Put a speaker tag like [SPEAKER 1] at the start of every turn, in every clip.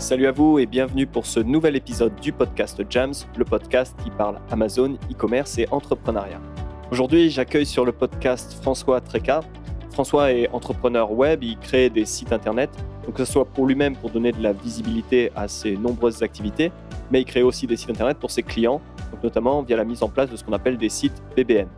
[SPEAKER 1] Salut à vous et bienvenue pour ce nouvel épisode du podcast Jams, le podcast qui parle Amazon, e-commerce et entrepreneuriat. Aujourd'hui, j'accueille sur le podcast François Treca. François est entrepreneur web, il crée des sites internet, donc que ce soit pour lui-même pour donner de la visibilité à ses nombreuses activités, mais il crée aussi des sites internet pour ses clients, donc notamment via la mise en place de ce qu'on appelle des sites PBN.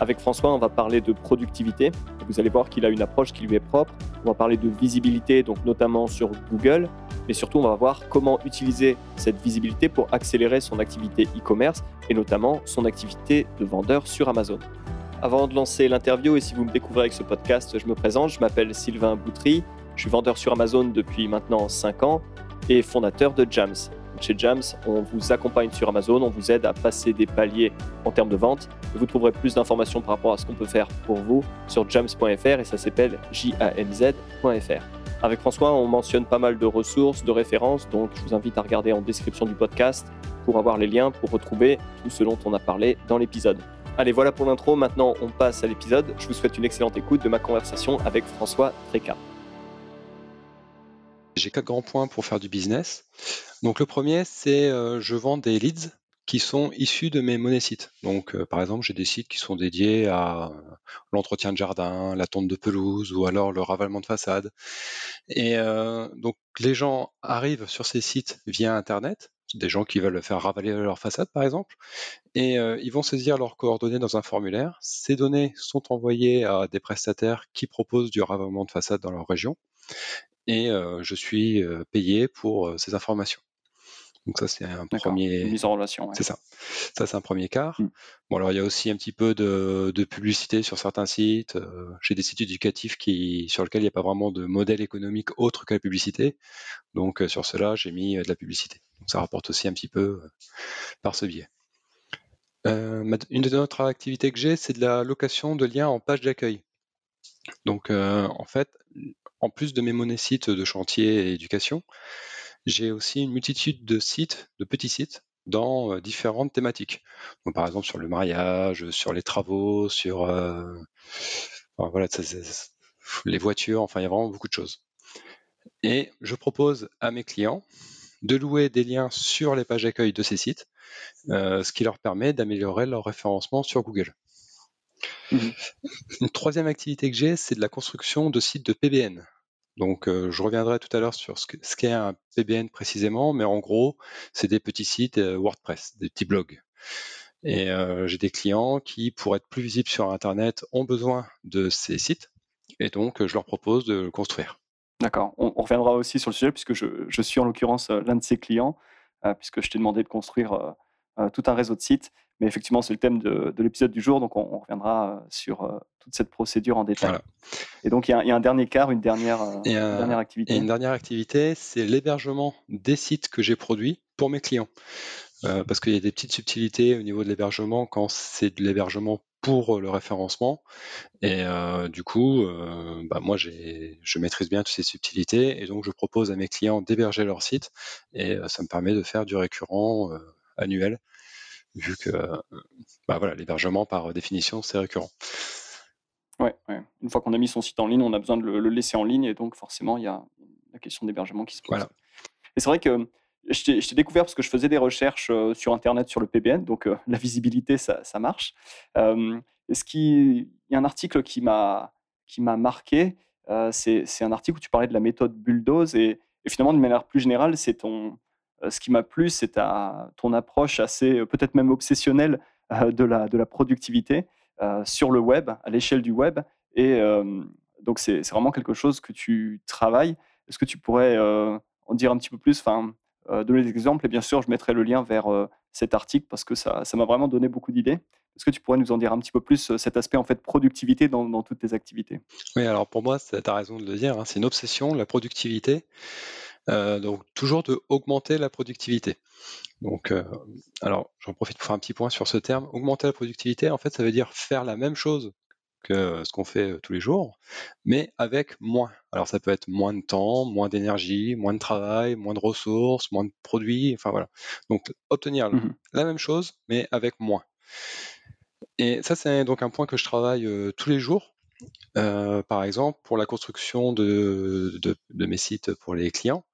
[SPEAKER 1] Avec François, on va parler de productivité. Vous allez voir qu'il a une approche qui lui est propre. On va parler de visibilité, donc notamment sur Google, mais surtout on va voir comment utiliser cette visibilité pour accélérer son activité e-commerce et notamment son activité de vendeur sur Amazon. Avant de lancer l'interview, et si vous me découvrez avec ce podcast, je me présente, je m'appelle Sylvain Boutry, je suis vendeur sur Amazon depuis maintenant 5 ans et fondateur de Jams. Chez Jams, on vous accompagne sur Amazon, on vous aide à passer des paliers en termes de vente. vous trouverez plus d'informations par rapport à ce qu'on peut faire pour vous sur jams.fr et ça s'appelle jamz.fr. Avec François, on mentionne pas mal de ressources, de références, donc je vous invite à regarder en description du podcast pour avoir les liens pour retrouver tout ce dont on a parlé dans l'épisode. Allez, voilà pour l'intro. Maintenant, on passe à l'épisode. Je vous souhaite une excellente écoute de ma conversation avec François Tréca.
[SPEAKER 2] J'ai quatre grands points pour faire du business. Donc le premier, c'est euh, je vends des leads qui sont issus de mes monnaies sites. Donc euh, par exemple, j'ai des sites qui sont dédiés à l'entretien de jardin, la tonte de pelouse ou alors le ravalement de façade. Et euh, donc les gens arrivent sur ces sites via Internet, des gens qui veulent faire ravaler leur façade par exemple, et ils vont saisir leurs coordonnées dans un formulaire. Ces données sont envoyées à des prestataires qui proposent du ravalement de façade dans leur région et je suis payé pour ces informations. Donc ça c'est un premier
[SPEAKER 1] mise en relation.
[SPEAKER 2] C'est ça. Ça c'est un premier quart. Mmh. Bon alors il y a aussi un petit peu de, publicité sur certains sites. J'ai des sites éducatifs qui sur lesquels il n'y a pas vraiment de modèle économique autre que la publicité. Donc sur cela j'ai mis de la publicité. Donc ça rapporte aussi un petit peu par ce biais. une des autres activités que j'ai, c'est de la location de liens en page d'accueil. Donc en fait, en plus de mes monnaies sites de chantier et éducation, j'ai aussi une multitude de sites, de petits sites, dans euh, différentes thématiques. Donc, par exemple sur le mariage, sur les travaux, sur euh, voilà, les voitures, enfin il y a vraiment beaucoup de choses. Et je propose à mes clients de louer des liens sur les pages d'accueil de ces sites, euh, ce qui leur permet d'améliorer leur référencement sur Google. Mmh. Une troisième activité que j'ai, c'est de la construction de sites de PBN. Donc, euh, je reviendrai tout à l'heure sur ce qu'est un PBN précisément, mais en gros, c'est des petits sites euh, WordPress, des petits blogs. Et euh, j'ai des clients qui, pour être plus visibles sur Internet, ont besoin de ces sites, et donc je leur propose de le construire.
[SPEAKER 1] D'accord. On, reviendra aussi sur le sujet, puisque je, suis en l'occurrence l'un de ces clients, puisque je t'ai demandé de construire tout un réseau de sites. Mais effectivement, c'est le thème de, l'épisode du jour, donc on, reviendra euh, sur euh, toute cette procédure en détail. Et donc, il y, a, un dernier quart, une dernière, euh, dernière activité.
[SPEAKER 2] Et une dernière activité, c'est l'hébergement des sites que j'ai produits pour mes clients. parce qu'il y a des petites subtilités au niveau de l'hébergement quand c'est de l'hébergement pour le référencement. Et du coup, bah, moi, je maîtrise bien toutes ces subtilités et donc je propose à mes clients d'héberger leur site et ça me permet de faire du récurrent annuel vu que bah voilà, l'hébergement, par définition, c'est récurrent.
[SPEAKER 1] Ouais, une fois qu'on a mis son site en ligne, on a besoin de le, laisser en ligne, et donc forcément, il y a la question d'hébergement qui se pose. Voilà. Et c'est vrai que je t'ai découvert parce que je faisais des recherches sur Internet sur le PBN, donc la visibilité, ça, ça marche. Est-ce qu'il y a un article qui m'a marqué C'est un article où tu parlais de la méthode bulldoze, et, et finalement, de manière plus générale, c'est ton, euh, ce qui m'a plu, c'est ton approche assez, euh, peut-être même obsessionnelle euh, de la, de la productivité sur le web, à l'échelle du web. Et donc, c'est vraiment quelque chose que tu travailles. Est-ce que tu pourrais en dire un petit peu plus, enfin, donner des exemples Et bien sûr, je mettrai le lien vers cet article parce que ça m'a vraiment donné beaucoup d'idées. Est-ce que tu pourrais nous en dire un petit peu plus cet aspect en fait productivité dans, toutes tes activités?
[SPEAKER 2] Oui, alors pour moi, tu as raison de le dire, hein, c'est une obsession, la productivité. Euh, donc toujours de augmenter la productivité. Donc, euh, alors j'en profite pour faire un petit point sur ce terme. Augmenter la productivité, en fait, ça veut dire faire la même chose que ce qu'on fait euh, tous les jours, mais avec moins. Alors ça peut être moins de temps, moins d'énergie, moins de travail, moins de ressources, moins de produits, enfin voilà. Donc obtenir mmh la même chose, mais avec moins. Et ça, c'est donc un point que je travaille tous les jours. par exemple, pour la construction de, de, mes sites pour les clients,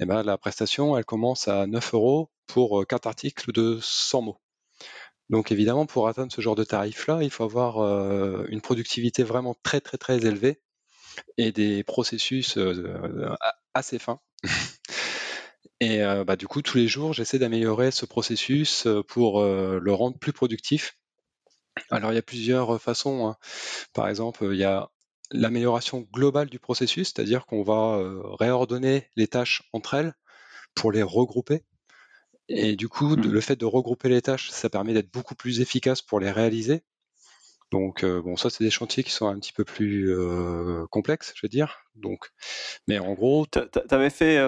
[SPEAKER 2] eh ben, la prestation, elle commence à 9 euros pour 4 articles de 100 mots. Donc évidemment, pour atteindre ce genre de tarif-là, il faut avoir une productivité vraiment très très très élevée et des processus assez fins. Et bah, du coup, tous les jours, j'essaie d'améliorer ce processus pour le rendre plus productif. Alors, il y a plusieurs façons. Hein. Par exemple, il y a l'amélioration globale du processus, c'est-à-dire qu'on va réordonner les tâches entre elles pour les regrouper. Et du coup, mmh. le fait de regrouper les tâches, ça permet d'être beaucoup plus efficace pour les réaliser. Donc, bon, ça, c'est des chantiers qui sont un petit peu plus complexes, je veux dire. Donc, mais en gros,
[SPEAKER 1] tu avais fait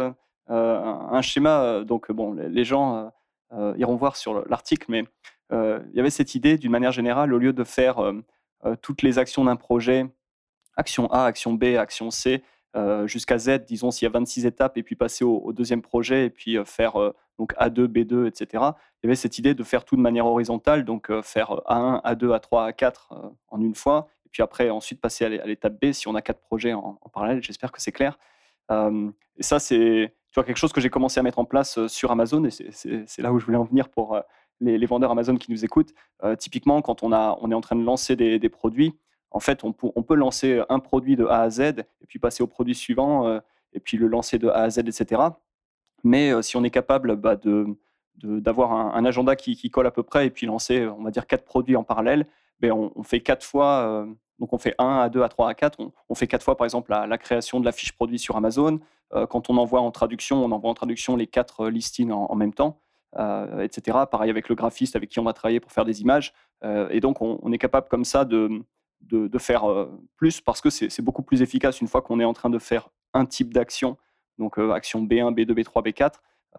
[SPEAKER 1] euh, un, schéma. Euh, donc, bon, les, gens euh, iront voir sur l'article, mais il y avait cette idée, d'une manière générale, au lieu de faire toutes les actions d'un projet, action A, action B, action C, jusqu'à Z, disons s'il y a 26 étapes, et puis passer au, deuxième projet, et puis faire donc A2, B2, etc. Il y avait cette idée de faire tout de manière horizontale, donc faire A1, A2, A3, A4 en une fois, et puis après ensuite passer à l'étape B si on a quatre projets en, parallèle. J'espère que c'est clair. et ça, c'est quelque chose que j'ai commencé à mettre en place euh, sur Amazon, et c'est là où je voulais en venir pour euh, les, vendeurs Amazon qui nous écoutent. Euh, typiquement, quand on, a, on est en train de lancer des, produits, en fait, on, peut lancer un produit de A à Z, et puis passer au produit suivant, et puis le lancer de A à Z, etc. Mais si on est capable bah, de d'avoir un, agenda qui, colle à peu près et puis lancer, on va dire, quatre produits en parallèle, ben on, fait quatre fois, donc on fait 1 à 2 à 3 à 4. On, fait quatre fois, par exemple, la, création de la fiche produit sur Amazon. Euh, quand on envoie en traduction, on envoie en traduction les quatre euh, listings en, même temps, euh, etc. Pareil avec le graphiste avec qui on va travailler pour faire des images. et donc, on, est capable comme ça de, de, faire plus parce que c'est beaucoup plus efficace une fois qu'on est en train de faire un type d'action. Donc, action B1, B2, B3, B4.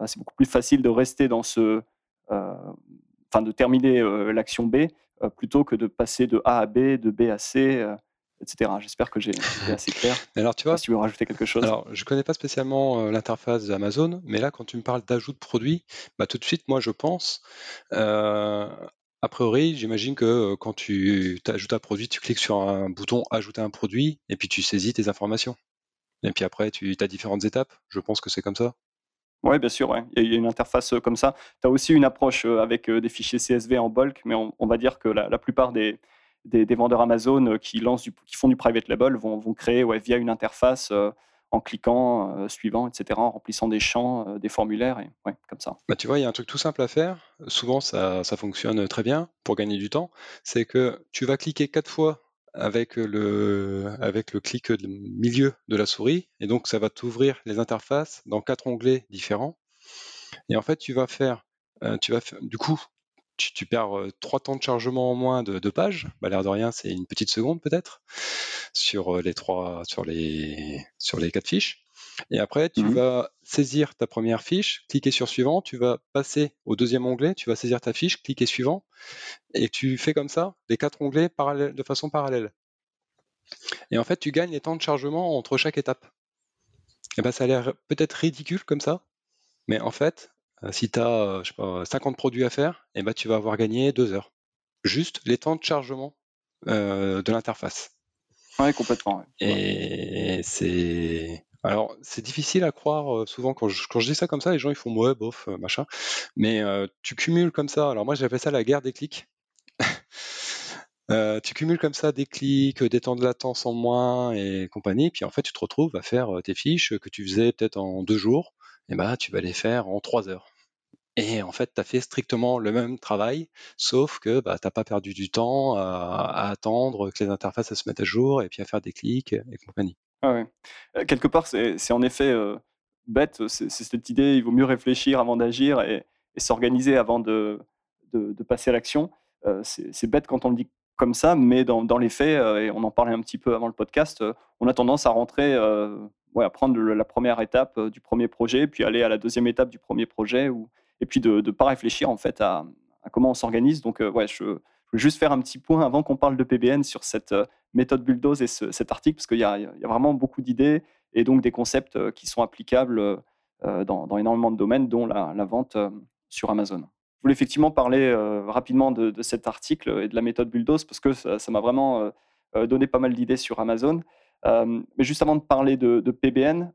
[SPEAKER 1] c'est beaucoup plus facile de rester dans ce. Enfin, de terminer l'action B plutôt que de passer de A à B, de B à C etc. J'espère que j'ai été assez clair.
[SPEAKER 2] Alors, tu vois,
[SPEAKER 1] si tu veux rajouter quelque chose.
[SPEAKER 2] Alors, je connais pas spécialement euh, l'interface d'Amazon, mais là, quand tu me parles d'ajout de produit, bah, tout de suite, moi, je pense. Euh, a priori, j'imagine que euh, quand tu ajoutes un produit, tu cliques sur un bouton Ajouter un produit et puis tu saisis tes informations. Et puis après, tu as différentes étapes. Je pense que c'est comme ça.
[SPEAKER 1] Oui, bien sûr, il y a une interface comme ça. Tu as aussi une approche avec des fichiers CSV en bulk, mais on, va dire que la plupart des, vendeurs Amazon euh, qui, lancent qui font du private label vont, créer via une interface euh, en cliquant, euh, suivant, etc., en remplissant des champs, des formulaires, et ouais, comme ça.
[SPEAKER 2] Bah, tu vois, il y a un truc tout simple à faire. Souvent, ça, ça fonctionne très bien pour gagner du temps. C'est que tu vas cliquer quatre fois avec le, avec le clic milieu de la souris, et donc ça va t'ouvrir les interfaces dans quatre onglets différents. Et en fait, tu vas faire, tu vas du coup, tu, perds trois temps de chargement en moins de, de pages. Bah, l'air de rien, c'est une petite seconde peut-être sur les trois, sur les, sur les quatre fiches. Et après, tu mmh vas saisir ta première fiche, cliquer sur suivant, tu vas passer au deuxième onglet, tu vas saisir ta fiche, cliquer suivant, et tu fais comme ça les quatre onglets de façon parallèle. Et en fait, tu gagnes les temps de chargement entre chaque étape. Et ben, ça a l'air peut-être ridicule comme ça, mais en fait, euh, si tu as, 50 produits à faire, et eh ben, tu vas avoir gagné deux heures. Juste les temps de chargement euh, de l'interface.
[SPEAKER 1] Oui, complètement.
[SPEAKER 2] Et c'est. Alors, c'est difficile à croire euh, souvent quand je, quand je dis ça comme ça, les gens ils font ouais, bof, machin. Mais tu cumules comme ça. Alors, moi j'appelle ça la guerre des clics. tu cumules comme ça des clics, des temps de latence en moins et compagnie, puis en fait tu te retrouves à faire tes fiches que tu faisais peut-être en deux jours, et ben tu vas les faire en trois heures. Et en fait, tu as fait strictement le même travail, sauf que bah, tu n'as pas perdu du temps à, attendre que les interfaces se mettent à jour et puis à faire des clics et compagnie.
[SPEAKER 1] Ah. Euh, quelque part, c'est en effet euh, bête, c'est cette idée, il vaut mieux réfléchir avant d'agir et, s'organiser avant de, de, passer à l'action. Euh, c'est bête quand on le dit comme ça, mais dans, les faits, et on en parlait un petit peu avant le podcast, on a tendance à rentrer, ouais, à prendre la première étape du premier projet, puis aller à la deuxième étape du premier projet, et puis de ne pas réfléchir en fait à, comment on s'organise. Donc, ouais, je, veux juste faire un petit point avant qu'on parle de PBN sur cette méthode bulldoze et cet article, parce qu'il y, a vraiment beaucoup d'idées et donc des concepts qui sont applicables dans, énormément de domaines, dont la, vente sur Amazon. Je voulais effectivement parler rapidement de, de, cet article et de la méthode bulldoze, parce que ça m'a vraiment donné pas mal d'idées sur Amazon. Mais juste avant de parler de, PBN,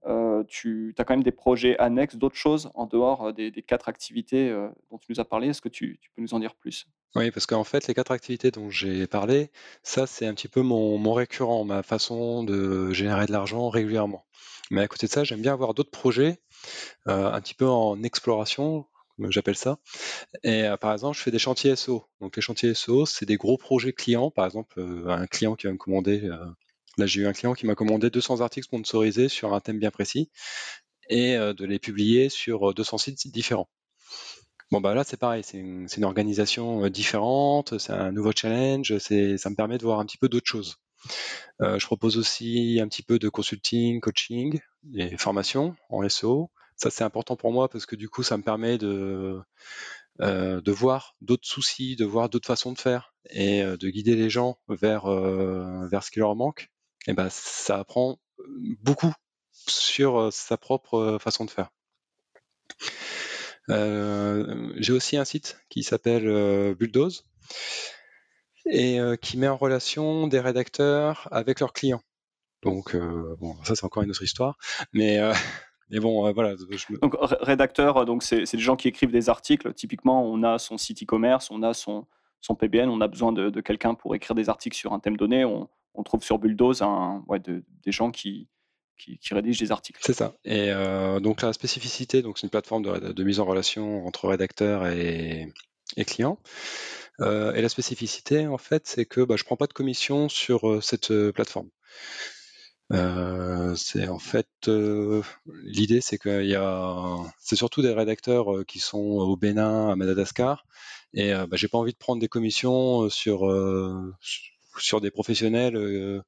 [SPEAKER 1] tu as quand même des projets annexes, d'autres choses en dehors des, quatre activités dont tu nous as parlé. Est-ce que tu, peux nous en dire plus?
[SPEAKER 2] Oui, parce qu'en fait, les quatre activités dont j'ai parlé, ça, c'est un petit peu mon, récurrent, ma façon de générer de l'argent régulièrement. Mais à côté de ça, j'aime bien avoir d'autres projets, un petit peu en exploration, j'appelle ça. Et euh, par exemple, je fais des chantiers SO. Donc les chantiers SO, c'est des gros projets clients. Par exemple, euh, un client qui va me commander, euh, là j'ai eu un client qui m'a commandé 200 articles sponsorisés sur un thème bien précis et de les publier sur 200 sites différents. Bon bah là c'est pareil, c'est une, organisation différente, c'est un nouveau challenge, ça me permet de voir un petit peu d'autres choses. je propose aussi un petit peu de consulting, coaching et formation en SO. Ça, c'est important pour moi parce que du coup, ça me permet de, euh, de voir d'autres soucis, de voir d'autres façons de faire et euh, de guider les gens vers, euh, vers ce qui leur manque. Et ben, ça apprend beaucoup sur sa propre façon de faire. J'ai aussi un site qui s'appelle Bulldoze et qui met en relation des rédacteurs avec leurs clients. Donc, bon, ça c'est encore une autre histoire, mais mais bon, voilà.
[SPEAKER 1] Donc, rédacteur, donc c'est des gens qui écrivent des articles. Typiquement, on a son site e-commerce, on a son, son PBN, on a besoin de, quelqu'un pour écrire des articles sur un thème donné. On, trouve sur Bulldoze des gens qui, rédigent des articles.
[SPEAKER 2] C'est ça. Et euh, donc la spécificité, c'est une plateforme de, mise en relation entre rédacteurs et, clients. et la spécificité, en fait, c'est que bah, je prends pas de commission sur cette plateforme. Euh, c'est en fait euh, l'idée, c'est qu'il y a, c'est surtout des rédacteurs euh, qui sont au Bénin, à Madagascar, et bah, j'ai pas envie de prendre des commissions sur sur des professionnels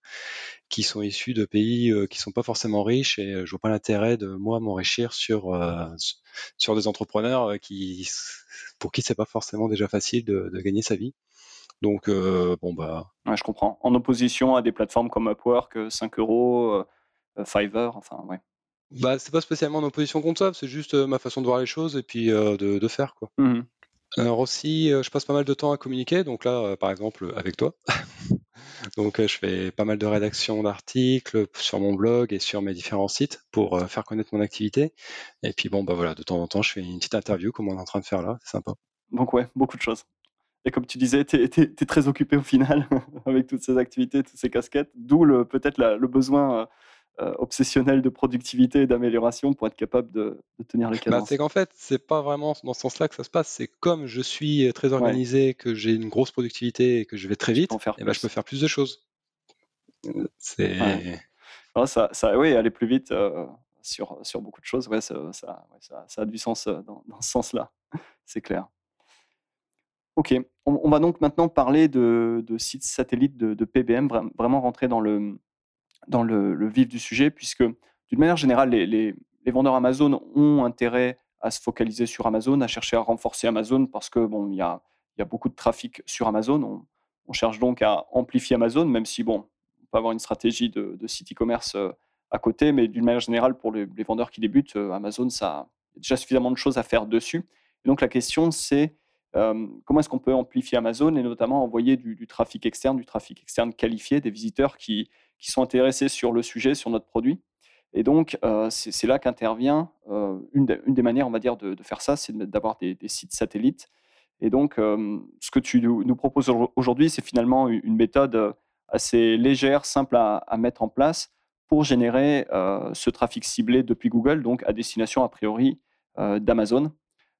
[SPEAKER 2] qui sont issus de pays qui sont pas forcément riches, et je vois pas l'intérêt de moi m'enrichir sur sur des entrepreneurs qui pour qui c'est pas forcément déjà facile de, de gagner sa vie. Donc, euh, bon, bah.
[SPEAKER 1] Ouais, je comprends. En opposition à des plateformes comme Upwork, 5 euh, euros, euh, Fiverr, enfin, ouais.
[SPEAKER 2] Bah, c'est pas spécialement en opposition contre ça, c'est juste ma façon de voir les choses et puis de, de, faire, quoi. Mmh Alors aussi, je passe pas mal de temps à communiquer, donc là, par exemple, avec toi. donc, je fais pas mal de rédaction d'articles sur mon blog et sur mes différents sites pour faire connaître mon activité. Et puis, bon, bah voilà, de temps en temps, je fais une petite interview comme on est en train de faire là, c'est sympa.
[SPEAKER 1] Donc, ouais, beaucoup de choses. Et comme tu disais, tu es, très occupé au final avec toutes ces activités, toutes ces casquettes, d'où peut-être le besoin euh, euh, obsessionnel de productivité et d'amélioration pour être capable de, tenir les bah, cadences.
[SPEAKER 2] c'est qu'en fait, c'est pas vraiment dans ce sens-là que ça se passe. C'est comme je suis très organisé, que j'ai une grosse productivité et que je vais très vite, et ben, je peux faire plus de choses. C'est.
[SPEAKER 1] ça, ça, oui, aller plus vite euh, sur, sur beaucoup de choses, ouais, ça, ça, ça, a du sens dans, dans ce sens-là. c'est clair. Ok, on, va donc maintenant parler de, sites satellites de, PBM, vraiment rentrer dans le, dans le, vif du sujet, puisque d'une manière générale, les, vendeurs Amazon ont intérêt à se focaliser sur Amazon, à chercher à renforcer Amazon, parce que bon, il y a, y a, beaucoup de trafic sur Amazon. On, cherche donc à amplifier Amazon, même si bon, on peut avoir une stratégie de, site e-commerce euh, à côté, mais d'une manière générale, pour les, vendeurs qui débutent, euh, Amazon, ça a déjà suffisamment de choses à faire dessus. donc la question, c'est euh, comment est-ce qu'on peut amplifier Amazon et notamment envoyer du, trafic externe, du trafic externe qualifié, des visiteurs qui, sont intéressés sur le sujet, sur notre produit? Et donc, euh, c'est là qu'intervient euh, une, des manières, on va dire, de, faire ça, c'est d'avoir des, sites satellites. Et donc, ce que tu nous, proposes aujourd'hui, c'est finalement une méthode assez légère, simple à, à mettre en place pour générer ce trafic ciblé depuis Google, donc à destination a priori d'Amazon.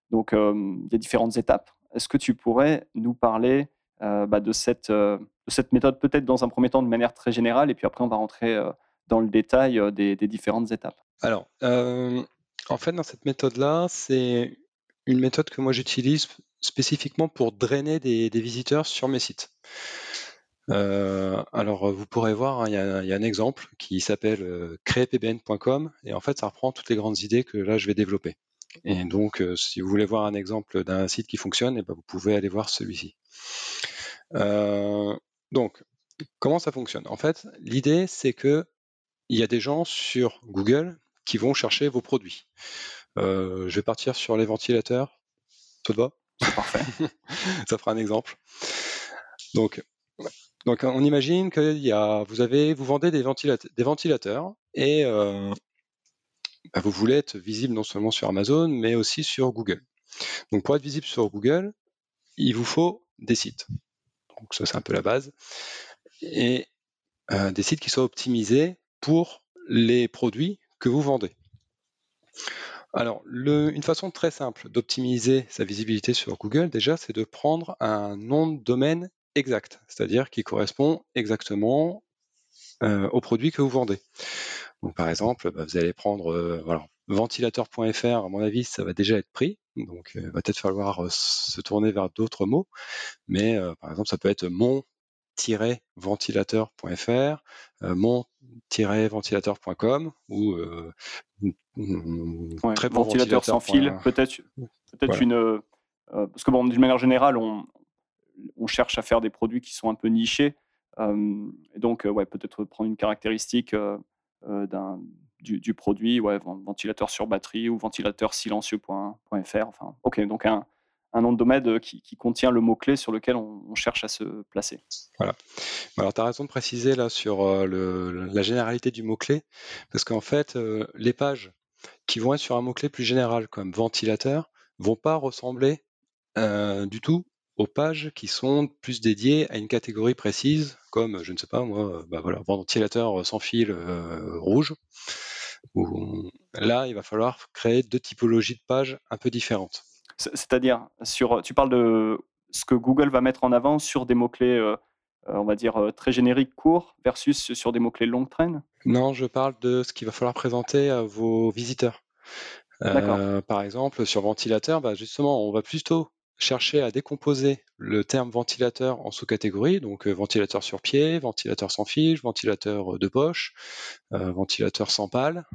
[SPEAKER 1] Donc, il y a différentes étapes. Est-ce que tu pourrais nous parler euh, bah, de, cette, euh, de, cette, méthode, peut-être dans un premier temps de manière très générale, et puis après on va rentrer euh, dans le détail des, différentes étapes?
[SPEAKER 2] Alors, en fait, dans cette méthode-là, c'est une méthode que moi j'utilise spécifiquement pour drainer des, visiteurs sur mes sites. alors, vous pourrez voir, hein, il y, a un exemple qui s'appelle créepbn.com et en fait, ça reprend toutes les grandes idées que là je vais développer. Et donc, euh, si vous voulez voir un exemple d'un site qui fonctionne, et eh ben, vous pouvez aller voir celui-ci. Euh, donc, comment ça fonctionne? En fait, l'idée, c'est que il y a des gens sur Google qui vont chercher vos produits. Euh, je vais partir sur les ventilateurs. Ça te va?
[SPEAKER 1] C'est parfait.
[SPEAKER 2] ça fera un exemple. Donc, Donc on imagine que y a, vous, avez, vous vendez des, ventilateurs, des ventilateurs et euh, bah, vous voulez être visible non seulement sur Amazon, mais aussi sur Google. Donc pour être visible sur Google, il vous faut des sites. Donc ça c'est un peu la base. Et euh, des sites qui soient optimisés pour les produits que vous vendez. Alors, une façon très simple d'optimiser sa visibilité sur Google, déjà, c'est de prendre un nom de domaine exact, c'est-à-dire qui correspond exactement euh, au produit que vous vendez. Donc, par exemple, bah, vous allez prendre euh, ventilateur.fr, à mon avis, ça va déjà être pris. Donc, il va peut-être falloir se tourner vers d'autres mots. Mais, par exemple, ça peut être mon ventilateur.fr, euh, mon-ventilateur.com ou euh,
[SPEAKER 1] très bon ventilateur, sans fil, peut-être peut-être une euh, parce que bon d'une manière générale on, on cherche à faire des produits qui sont un peu nichés donc ouais peut-être prendre une caractéristique d'un du, du, produit ouais ventilateur sur batterie ou ventilateur silencieux.fr enfin ok donc un un nom de domaine euh, qui, contient le mot-clé sur lequel on, cherche à se placer.
[SPEAKER 2] Voilà. Alors, tu as raison de préciser là sur euh, la généralité du mot-clé, parce qu'en fait, les pages qui vont être sur un mot-clé plus général, comme ventilateur, vont pas ressembler du tout aux pages qui sont plus dédiées à une catégorie précise, comme, je ne sais pas moi, bah voilà, ventilateur sans fil rouge. là, il va falloir créer deux typologies de pages un peu différentes.
[SPEAKER 1] C'est-à-dire, sur, tu parles de ce que Google va mettre en avant sur des mots-clés, euh, euh, on va dire, euh, très génériques, courts, versus sur des mots-clés longue traîne?
[SPEAKER 2] Non, je parle de ce qu'il va falloir présenter à vos visiteurs. par exemple, sur ventilateur, bah, justement, on va plutôt chercher à décomposer le terme ventilateur en sous-catégories, donc ventilateur sur pied, ventilateur sans fil, ventilateur de poche, ventilateur sans pale,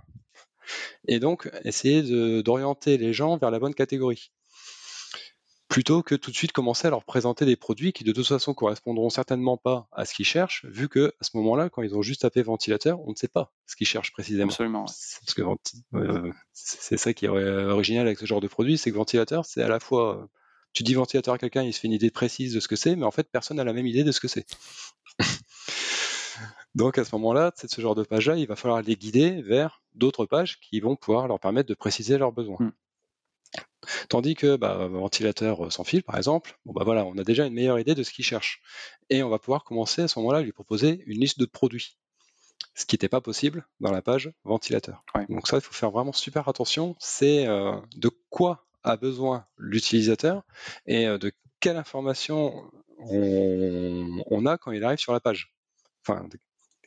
[SPEAKER 2] et donc essayer d'orienter les gens vers la bonne catégorie plutôt que tout de suite commencer à leur présenter des produits qui de toute façon correspondront certainement pas à ce qu'ils cherchent, vu que à ce moment-là, quand ils ont juste tapé ventilateur, on ne sait pas ce qu'ils cherchent précisément.
[SPEAKER 1] Absolument.
[SPEAKER 2] Parce que euh, c'est ça qui est original avec ce genre de produit, c'est que ventilateur, c'est à la fois tu dis ventilateur à quelqu'un, il se fait une idée précise de ce que c'est, mais en fait personne n'a la même idée de ce que c'est. Donc à ce moment-là, ce genre de page-là, il va falloir les guider vers d'autres pages qui vont pouvoir leur permettre de préciser leurs besoins. Hmm. Tandis que bah, ventilateur euh, sans fil, par exemple, bon bah voilà, on a déjà une meilleure idée de ce qu'il cherche. Et on va pouvoir commencer à ce moment-là à lui proposer une liste de produits. Ce qui n'était pas possible dans la page ventilateur. Donc ça, il faut faire vraiment super attention. C'est euh, de quoi a besoin l'utilisateur et euh, de quelle information on, a quand il arrive sur la page. Enfin,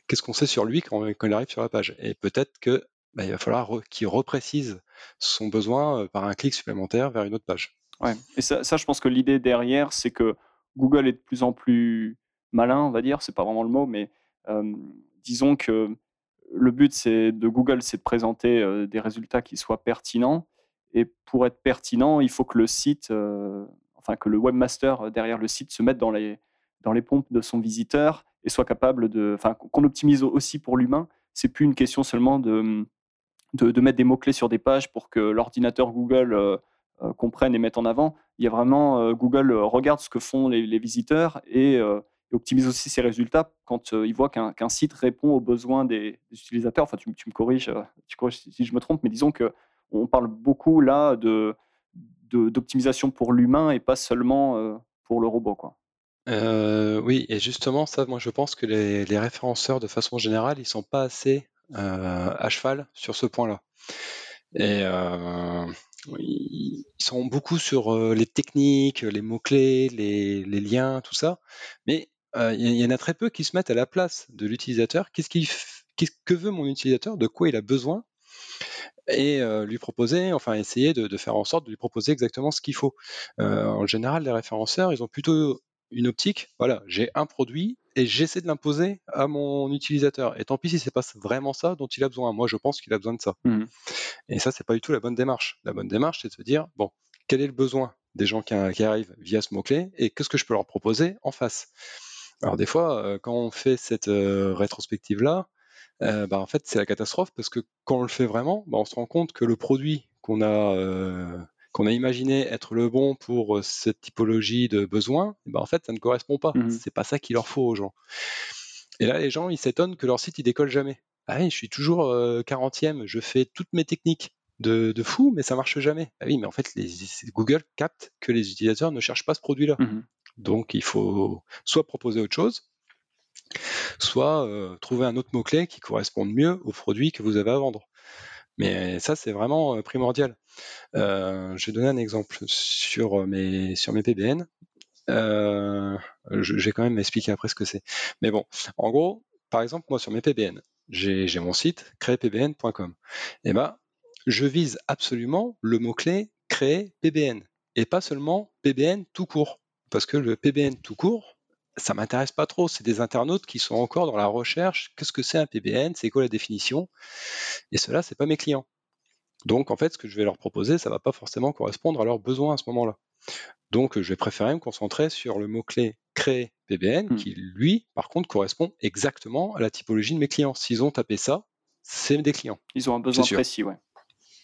[SPEAKER 2] qu'est-ce qu'on sait sur lui quand, il arrive sur la page. Et peut-être que bah, il va falloir qu'il reprécise son besoin euh, par un clic supplémentaire vers une autre page.
[SPEAKER 1] Ouais. Et ça, je pense que l'idée derrière, c'est que Google est de plus en plus malin, on va dire, c'est pas vraiment le mot, mais euh, disons que le but c'est de Google, c'est de présenter des résultats qui soient pertinents. Et pour être pertinent, il faut que le site, enfin que le webmaster derrière le site se mette dans les, dans les pompes de son visiteur et soit capable de, enfin qu'on optimise aussi pour l'humain. C'est plus une question seulement de de, mettre des mots-clés sur des pages pour que l'ordinateur Google euh, euh, comprenne et mette en avant. Il y a vraiment euh, Google regarde ce que font les, visiteurs et, optimise aussi ses résultats quand il voit qu'un site répond aux besoins des, utilisateurs. Enfin, tu, me corriges, tu corriges si, je me trompe, mais disons que on parle beaucoup là de d'optimisation pour l'humain et pas seulement pour le robot, quoi.
[SPEAKER 2] oui, et justement, ça, moi, je pense que les, référenceurs, de façon générale, ils sont pas assez euh, à cheval sur ce point-là. Et euh, ils sont beaucoup sur euh, les techniques, les mots-clés, les, liens, tout ça. Mais il y en a très peu qui se mettent à la place de l'utilisateur. Qu'est-ce que veut mon utilisateur? De quoi il a besoin? Et lui proposer, enfin essayer de, de, faire en sorte de lui proposer exactement ce qu'il faut. en général, les référenceurs, ils ont plutôt une optique, voilà, j'ai un produit et j'essaie de l'imposer à mon utilisateur. Et tant pis si c'est pas vraiment ça dont il a besoin. Moi, je pense qu'il a besoin de ça. Mmh. Et ça, c'est pas du tout la bonne démarche. La bonne démarche, c'est de se dire, bon, quel est le besoin des gens qui, arrivent via ce mot-clé et qu'est-ce que je peux leur proposer en face? Alors des fois, quand on fait cette rétrospective-là, euh, bah, en fait, c'est la catastrophe parce que quand on le fait vraiment, bah, on se rend compte que le produit qu'on a qu'on a imaginé être le bon pour cette typologie de besoin, eh ben en fait, ça ne correspond pas. Mmh c'est pas ça qu'il leur faut aux gens. Et là, les gens, ils s'étonnent que leur site, il décolle jamais. Ah oui, je suis toujours 40e, je fais toutes mes techniques de, fou, mais ça marche jamais. Ah oui, mais en fait, les, Google capte que les utilisateurs ne cherchent pas ce produit-là. Mmh Donc, il faut soit proposer autre chose, soit trouver un autre mot-clé qui corresponde mieux au produit que vous avez à vendre. Mais ça, c'est vraiment primordial. je vais donner un exemple sur mes, sur mes PBN. je, vais quand même expliquer après ce que c'est. Mais bon, en gros, par exemple, moi sur mes PBN, j'ai mon site créepbn.com. Et eh ben, je vise absolument le mot-clé créer PBN et pas seulement PBN tout court. Parce que le PBN tout court, ça m'intéresse pas trop. C'est des internautes qui sont encore dans la recherche. Qu'est-ce que c'est un PBN C'est quoi la définition? Et cela, c'est pas mes clients. Donc, en fait, ce que je vais leur proposer, ça va pas forcément correspondre à leurs besoins à ce moment-là. Donc, je vais préférer me concentrer sur le mot-clé créer PBN, hmm. qui lui, par contre, correspond exactement à la typologie de mes clients. S'ils ont tapé ça, c'est des clients.
[SPEAKER 1] Ils ont un besoin précis, ouais.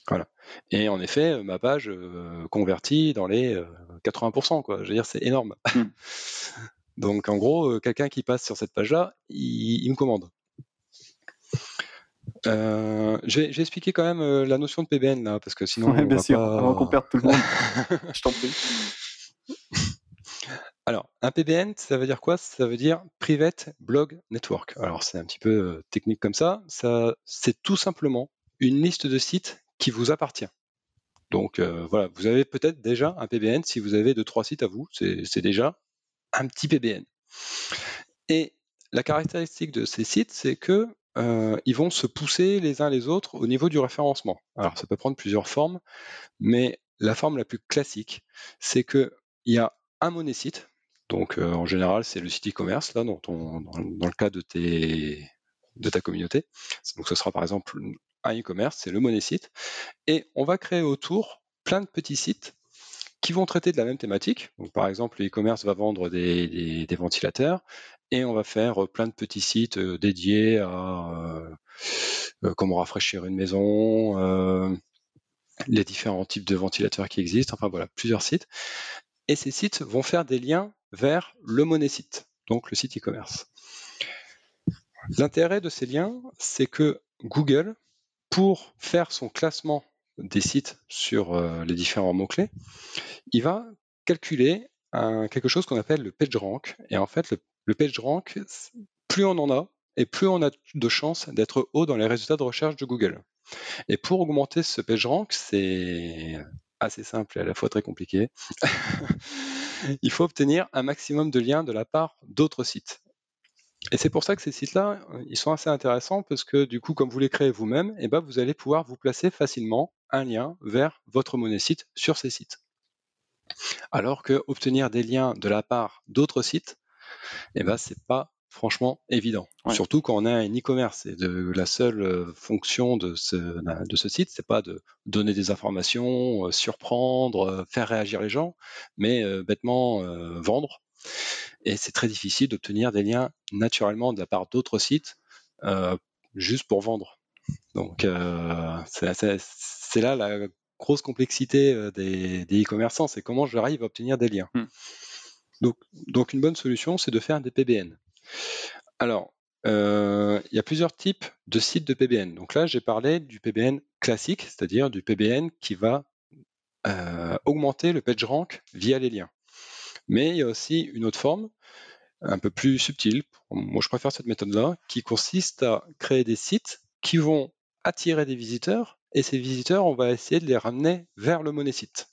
[SPEAKER 2] Voilà. Et en effet, ma page euh, convertit dans les 80%, euh, quoi. Je veux dire, c'est énorme. Hmm. Donc en gros, euh, quelqu'un qui passe sur cette page-là, il, me commande. Euh, J'ai expliqué quand même euh, la notion de PBN là, parce que sinon.
[SPEAKER 1] on bien sûr, avant qu'on perde tout le monde. Je t'en prie.
[SPEAKER 2] Alors, un PBN, ça veut dire quoi? Ça veut dire Private Blog Network. Alors, c'est un petit peu technique comme ça. ça c'est tout simplement une liste de sites qui vous appartient. Donc voilà, vous avez peut-être déjà un PBN si vous avez deux trois sites à vous, c'est déjà un petit PBN. Et la caractéristique de ces sites, c'est que euh, ils vont se pousser les uns les autres au niveau du référencement. Alors ça peut prendre plusieurs formes, mais la forme la plus classique, c'est que il y a un moné-site. Donc euh, en général, c'est le site e-commerce là, dans, dans, le cas de, tes, de ta communauté. Donc ce sera par exemple un e-commerce, c'est le moné-site, et on va créer autour plein de petits sites qui vont traiter de la même thématique. Par exemple, le e-commerce va vendre des, ventilateurs et on va faire euh, plein de petits sites euh, dédiés à euh, comment rafraîchir une maison, les différents types de ventilateurs qui existent, enfin voilà, plusieurs sites. Et ces sites vont faire des liens vers le moné-site, donc le site e-commerce. L'intérêt de ces liens, c'est que Google, pour faire son classement des sites sur les différents mots-clés, il va calculer quelque chose qu'on appelle le PageRank. Et en fait, le, le PageRank, plus on en a, et plus on a de chances d'être haut dans les résultats de recherche de Google. Et pour augmenter ce PageRank, c'est assez simple et à la fois très compliqué. il faut obtenir un maximum de liens de la part d'autres sites. Et c'est pour ça que ces sites-là, ils sont assez intéressants parce que du coup, comme vous les créez vous-même, eh ben, vous allez pouvoir vous placer facilement un lien vers votre monnaie site sur ces sites. Alors que obtenir des liens de la part d'autres sites, eh ben, c'est pas franchement évident. Surtout quand on a un e-commerce et de la seule euh, fonction de ce, de ce site, c'est pas de donner des informations, euh, surprendre, euh, faire réagir les gens, mais bêtement vendre. Et c'est très difficile d'obtenir des liens naturellement de la part d'autres sites juste pour vendre. Donc c'est là la grosse complexité euh, des e-commerçants, c'est comment j'arrive à obtenir des liens. Hmm. Donc, donc, une bonne solution, c'est de faire des PBN. Alors, euh, il y a plusieurs types de sites de PBN. Donc là, j'ai parlé du PBN classique, c'est-à-dire du PBN qui va euh, augmenter le PageRank via les liens. Mais il y a aussi une autre forme, un peu plus subtile, moi je préfère cette méthode-là, qui consiste à créer des sites qui vont attirer des visiteurs et ces visiteurs, on va essayer de les ramener vers le monécite.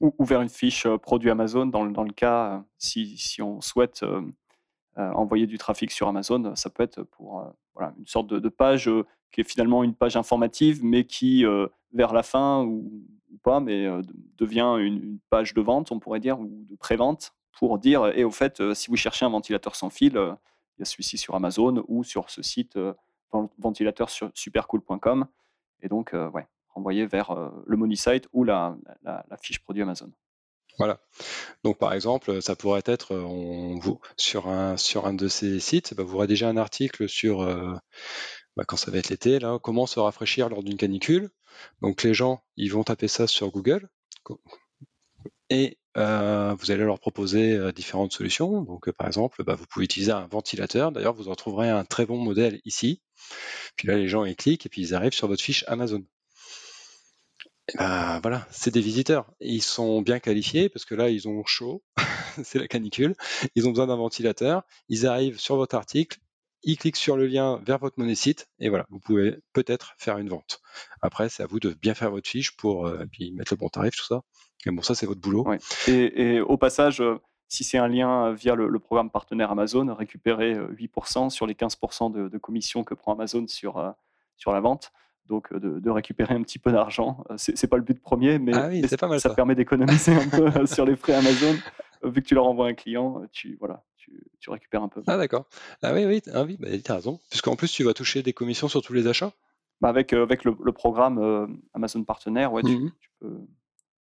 [SPEAKER 1] Ou, ou vers une fiche euh, produit Amazon dans, dans le cas, euh, si, si, on souhaite euh, envoyer du trafic sur Amazon, ça peut être pour voilà, une sorte de, page qui est finalement une page informative, mais qui, vers la fin, ou, pas, mais devient une, page de vente, on pourrait dire, ou de pré-vente, pour dire, et au fait, si vous cherchez un ventilateur sans fil, il y a celui-ci sur Amazon ou sur ce site ventilateur sur supercool.com et donc ouais, renvoyer vers le money site ou la, fiche produit Amazon.
[SPEAKER 2] Voilà. Donc par exemple, ça pourrait être on, vous, sur, un, sur un de ces sites, bah, vous déjà un article sur bah, quand ça va être l'été, là, comment se rafraîchir lors d'une canicule. Donc les gens, ils vont taper ça sur Google. Et vous allez leur proposer différentes solutions. Donc, par exemple, bah, vous pouvez utiliser un ventilateur. D'ailleurs, vous en trouverez un très bon modèle ici. Puis là, les gens ils cliquent et puis ils arrivent sur votre fiche Amazon. Bah, voilà, c'est des visiteurs. Ils sont bien qualifiés parce que là, ils ont chaud, c'est la canicule. Ils ont besoin d'un ventilateur. Ils arrivent sur votre article, ils cliquent sur le lien vers votre monnaie site et voilà, vous pouvez peut-être faire une vente. Après, c'est à vous de bien faire votre fiche pour euh, mettre le bon tarif, tout ça. Et bon, ça, c'est votre boulot.
[SPEAKER 1] Et, au passage, euh, si c'est un lien via le, programme partenaire Amazon, récupérez 8% euh, sur les 15% de, de, commission que prend Amazon sur, sur la vente donc de, récupérer un petit peu d'argent. C'est pas le but premier, mais,
[SPEAKER 2] ah pas mal,
[SPEAKER 1] ça, permet d'économiser un peu sur les frais Amazon. Vu que tu leur envoies un client, tu, voilà, tu, récupères un peu.
[SPEAKER 2] Ah d'accord. Ah oui, oui, ah, oui bah, tu as raison. Puisqu'en plus, tu vas toucher des commissions sur tous les achats?
[SPEAKER 1] Bah avec, avec le, programme Amazon Partenaire, ouais, mmh tu, peux...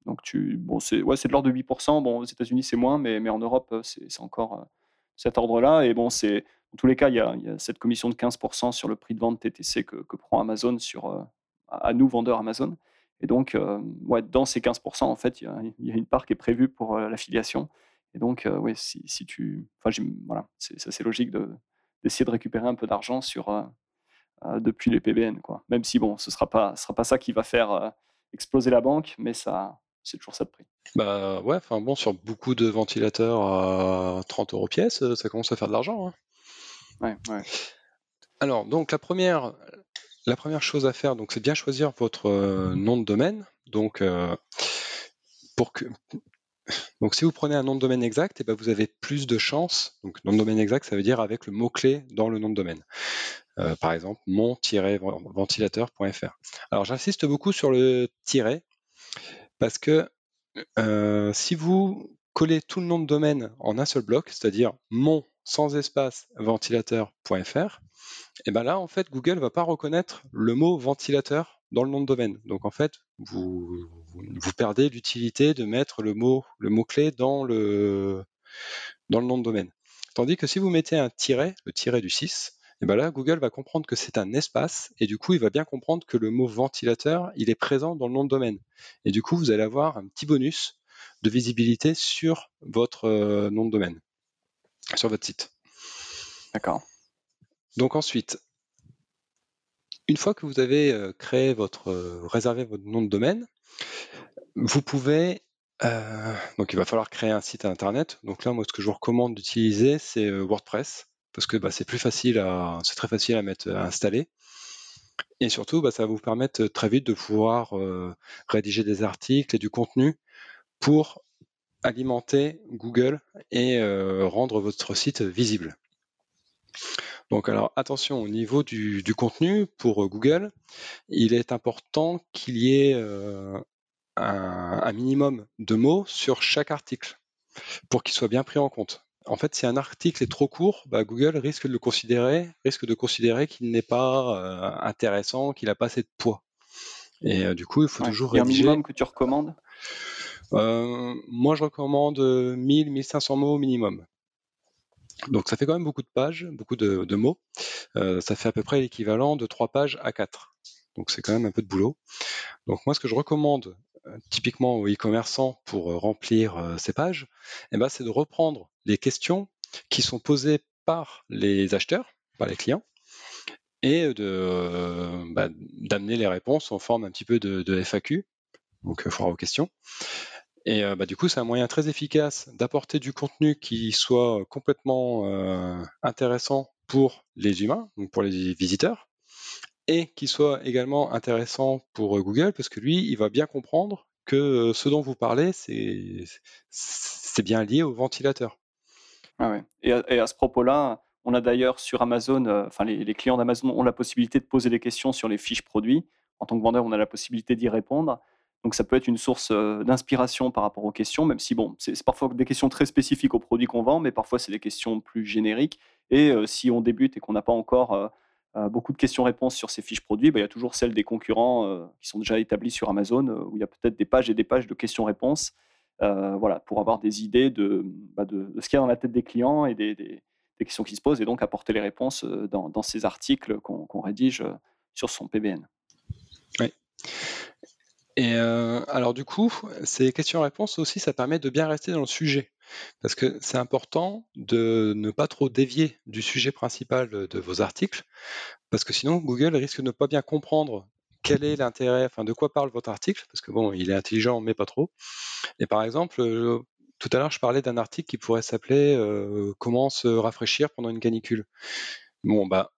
[SPEAKER 1] Donc tu, bon, c'est ouais, de l'ordre de 8%. Bon, aux États-Unis, c'est moins, mais, mais en Europe, c'est encore cet ordre-là. Et bon, c'est en tous les cas, il y, a, cette commission de 15% sur le prix de vente TTC que, prend Amazon sur, euh, à nous, vendeurs Amazon. Et donc, euh, dans ces 15%, en fait, il y, a, une part qui est prévue pour euh, l'affiliation. Et donc, ouais, si, si, tu. Voilà, c'est assez logique d'essayer de, récupérer un peu d'argent sur, depuis les PBN. Quoi. Même si, bon, ce ne sera pas, sera pas ça qui va faire exploser la banque, mais ça, c'est toujours ça de prix.
[SPEAKER 2] Bah ouais, enfin bon, sur beaucoup de ventilateurs à 30 euros pièce, ça commence à faire de l'argent. Hein. Alors, donc la première, la première chose à faire, donc, c'est bien choisir votre euh, nom de domaine. Donc, euh, pour que, donc, si vous prenez un nom de domaine exact, et eh ben, vous avez plus de chances. Donc, nom de domaine exact, ça veut dire avec le mot-clé dans le nom de domaine. Euh, par exemple, mon-ventilateur.fr. Alors, j'insiste beaucoup sur le tiret parce que si vous collez tout le nom de domaine en un seul bloc, c'est-à-dire mon sans espace ventilateur.fr, et ben là, en fait, Google va pas reconnaître le mot ventilateur dans le nom de domaine. Donc, en fait, vous, vous perdez l'utilité de mettre le mot, le mot-clé dans le, dans le nom de domaine. Tandis que si vous mettez un tiret, le tiret du 6, et ben là, Google va comprendre que c'est un espace et du coup, il va bien comprendre que le mot ventilateur, il est présent dans le nom de domaine. Et du coup, vous allez avoir un petit bonus de visibilité sur votre euh, nom de domaine sur votre site.
[SPEAKER 1] D'accord.
[SPEAKER 2] Donc ensuite, une fois que vous avez euh, créé votre, euh, réservé votre nom de domaine, vous pouvez, euh, donc il va falloir créer un site internet. Donc là, moi, ce que je vous recommande d'utiliser, c'est WordPress parce que bah, c'est plus facile à, c'est très facile à mettre, à installer. Et surtout, bah, ça va vous permettre très vite de pouvoir rédiger des articles et du contenu pour alimenter Google et euh, rendre votre site visible. Donc alors attention au niveau du, contenu pour euh, Google, il est important qu'il y ait euh, un, minimum de mots sur chaque article pour qu'il soit bien pris en compte. En fait, si un article est trop court, bah, Google risque de le considérer, risque de considérer qu'il n'est pas intéressant, qu'il n'a pas assez de poids. Et du coup, il faut toujours rédiger.
[SPEAKER 1] Il y a un minimum que tu recommandes?
[SPEAKER 2] Euh, moi, je recommande 1000, 1500 mots au minimum. Donc ça fait quand même beaucoup de pages, beaucoup de, mots. Euh, ça fait à peu près l'équivalent de 3 pages à 4. Donc c'est quand même un peu de boulot. Donc moi ce que je recommande euh, typiquement aux e-commerçants pour remplir ces pages, eh ben, c'est de reprendre les questions qui sont posées par les acheteurs, par les clients, et de bah, d'amener les réponses en forme un petit peu de, FAQ, donc foire aux questions. Et euh, bah, du coup, c'est un moyen très efficace d'apporter du contenu qui soit complètement euh, intéressant pour les humains, donc pour les visiteurs, et qui soit également intéressant pour euh, Google, parce que lui, il va bien comprendre que ce dont vous parlez, c'est bien lié au ventilateur.
[SPEAKER 1] Ah et, à, ce propos-là, on a d'ailleurs sur Amazon, enfin les, clients d'Amazon ont la possibilité de poser des questions sur les fiches produits. En tant que vendeur, on a la possibilité d'y répondre. Donc ça peut être une source euh, d'inspiration par rapport aux questions, même si bon, c'est parfois des questions très spécifiques aux produits qu'on vend, mais parfois c'est des questions plus génériques. Et euh, si on débute et qu'on n'a pas encore euh, beaucoup de questions-réponses sur ces fiches produits, bah, il y a toujours celles des concurrents qui sont déjà établis sur Amazon, où il y a peut-être des pages et des pages de questions-réponses, voilà, pour avoir des idées de, bah, de, ce qu'il y a dans la tête des clients et des, questions qui se posent, et donc apporter les réponses dans ces articles qu'on rédige sur son PBN.
[SPEAKER 2] Oui. Et alors du coup, ces questions-réponses aussi, ça permet de bien rester dans le sujet. Parce que c'est important de ne pas trop dévier du sujet principal de, vos articles, parce que sinon Google risque de ne pas bien comprendre quel est l'intérêt, enfin de quoi parle votre article, parce que bon, il est intelligent, mais pas trop. Et par exemple, tout à l'heure, je parlais d'un article qui pourrait s'appeler Comment se rafraîchir pendant une canicule. Bon, bah,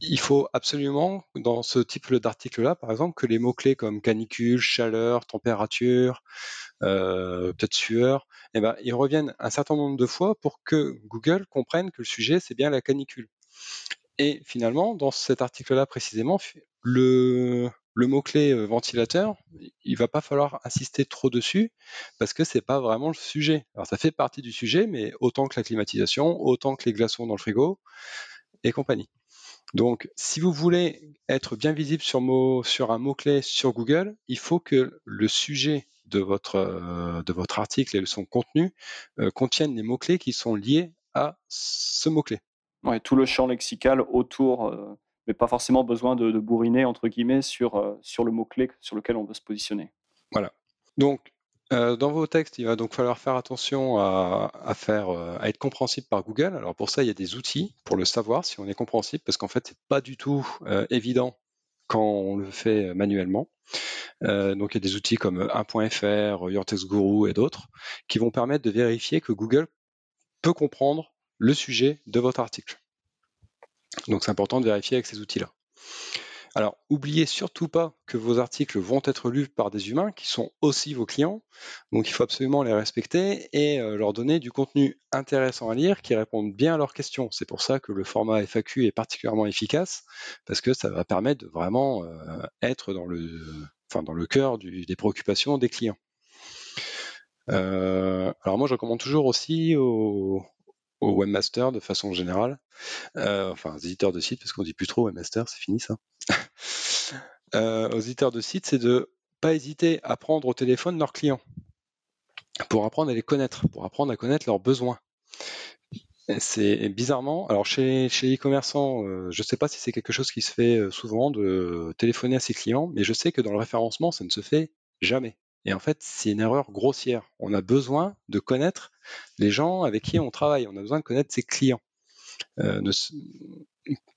[SPEAKER 2] il faut absolument, dans ce type d'article-là, par exemple, que les mots-clés comme canicule, chaleur, température, euh, peut-être sueur, eh ben, ils reviennent un certain nombre de fois pour que Google comprenne que le sujet, c'est bien la canicule. Et finalement, dans cet article-là précisément, le, mot-clé euh, ventilateur, il va pas falloir insister trop dessus parce que c'est pas vraiment le sujet. Alors ça fait partie du sujet, mais autant que la climatisation, autant que les glaçons dans le frigo et compagnie. Donc, si vous voulez être bien visible sur, un mot-clé sur Google, il faut que le sujet de votre, euh, de votre article et son contenu euh, contiennent les mots-clés qui sont liés à ce mot-clé.
[SPEAKER 1] Ouais, tout le champ lexical autour, euh, mais pas forcément besoin de, bourriner, entre guillemets, sur, sur le mot-clé sur lequel on veut se positionner.
[SPEAKER 2] Voilà. Donc, euh, dans vos textes, il va donc falloir faire attention euh, à être compréhensible par Google. Alors pour ça, il y a des outils pour le savoir si on est compréhensible, parce qu'en fait, c'est pas du tout euh, évident quand on le fait manuellement. donc il y a des outils comme 1.fr, Your Text Guru et d'autres qui vont permettre de vérifier que Google peut comprendre le sujet de votre article. Donc c'est important de vérifier avec ces outils-là. Alors, oubliez surtout pas que vos articles vont être lus par des humains qui sont aussi vos clients. Donc, il faut absolument les respecter et euh, leur donner du contenu intéressant à lire qui réponde bien à leurs questions. C'est pour ça que le format FAQ est particulièrement efficace parce que ça va permettre de vraiment euh, être dans le, enfin, dans le cœur des préoccupations des clients. Euh, alors moi, je recommande toujours aussi aux, aux webmasters de façon générale, euh, enfin aux éditeurs de sites, parce qu'on dit plus trop webmaster, c'est fini ça. Euh, aux éditeurs de sites, c'est de pas hésiter à prendre au téléphone leurs clients pour apprendre à les connaître, pour apprendre à connaître leurs besoins. C'est bizarrement, alors chez, chez les e-commerçants, euh, je ne sais pas si c'est quelque chose qui se fait souvent de téléphoner à ses clients, mais je sais que dans le référencement, ça ne se fait jamais. Et en fait, c'est une erreur grossière. On a besoin de connaître les gens avec qui on travaille. On a besoin de connaître ses clients. Euh,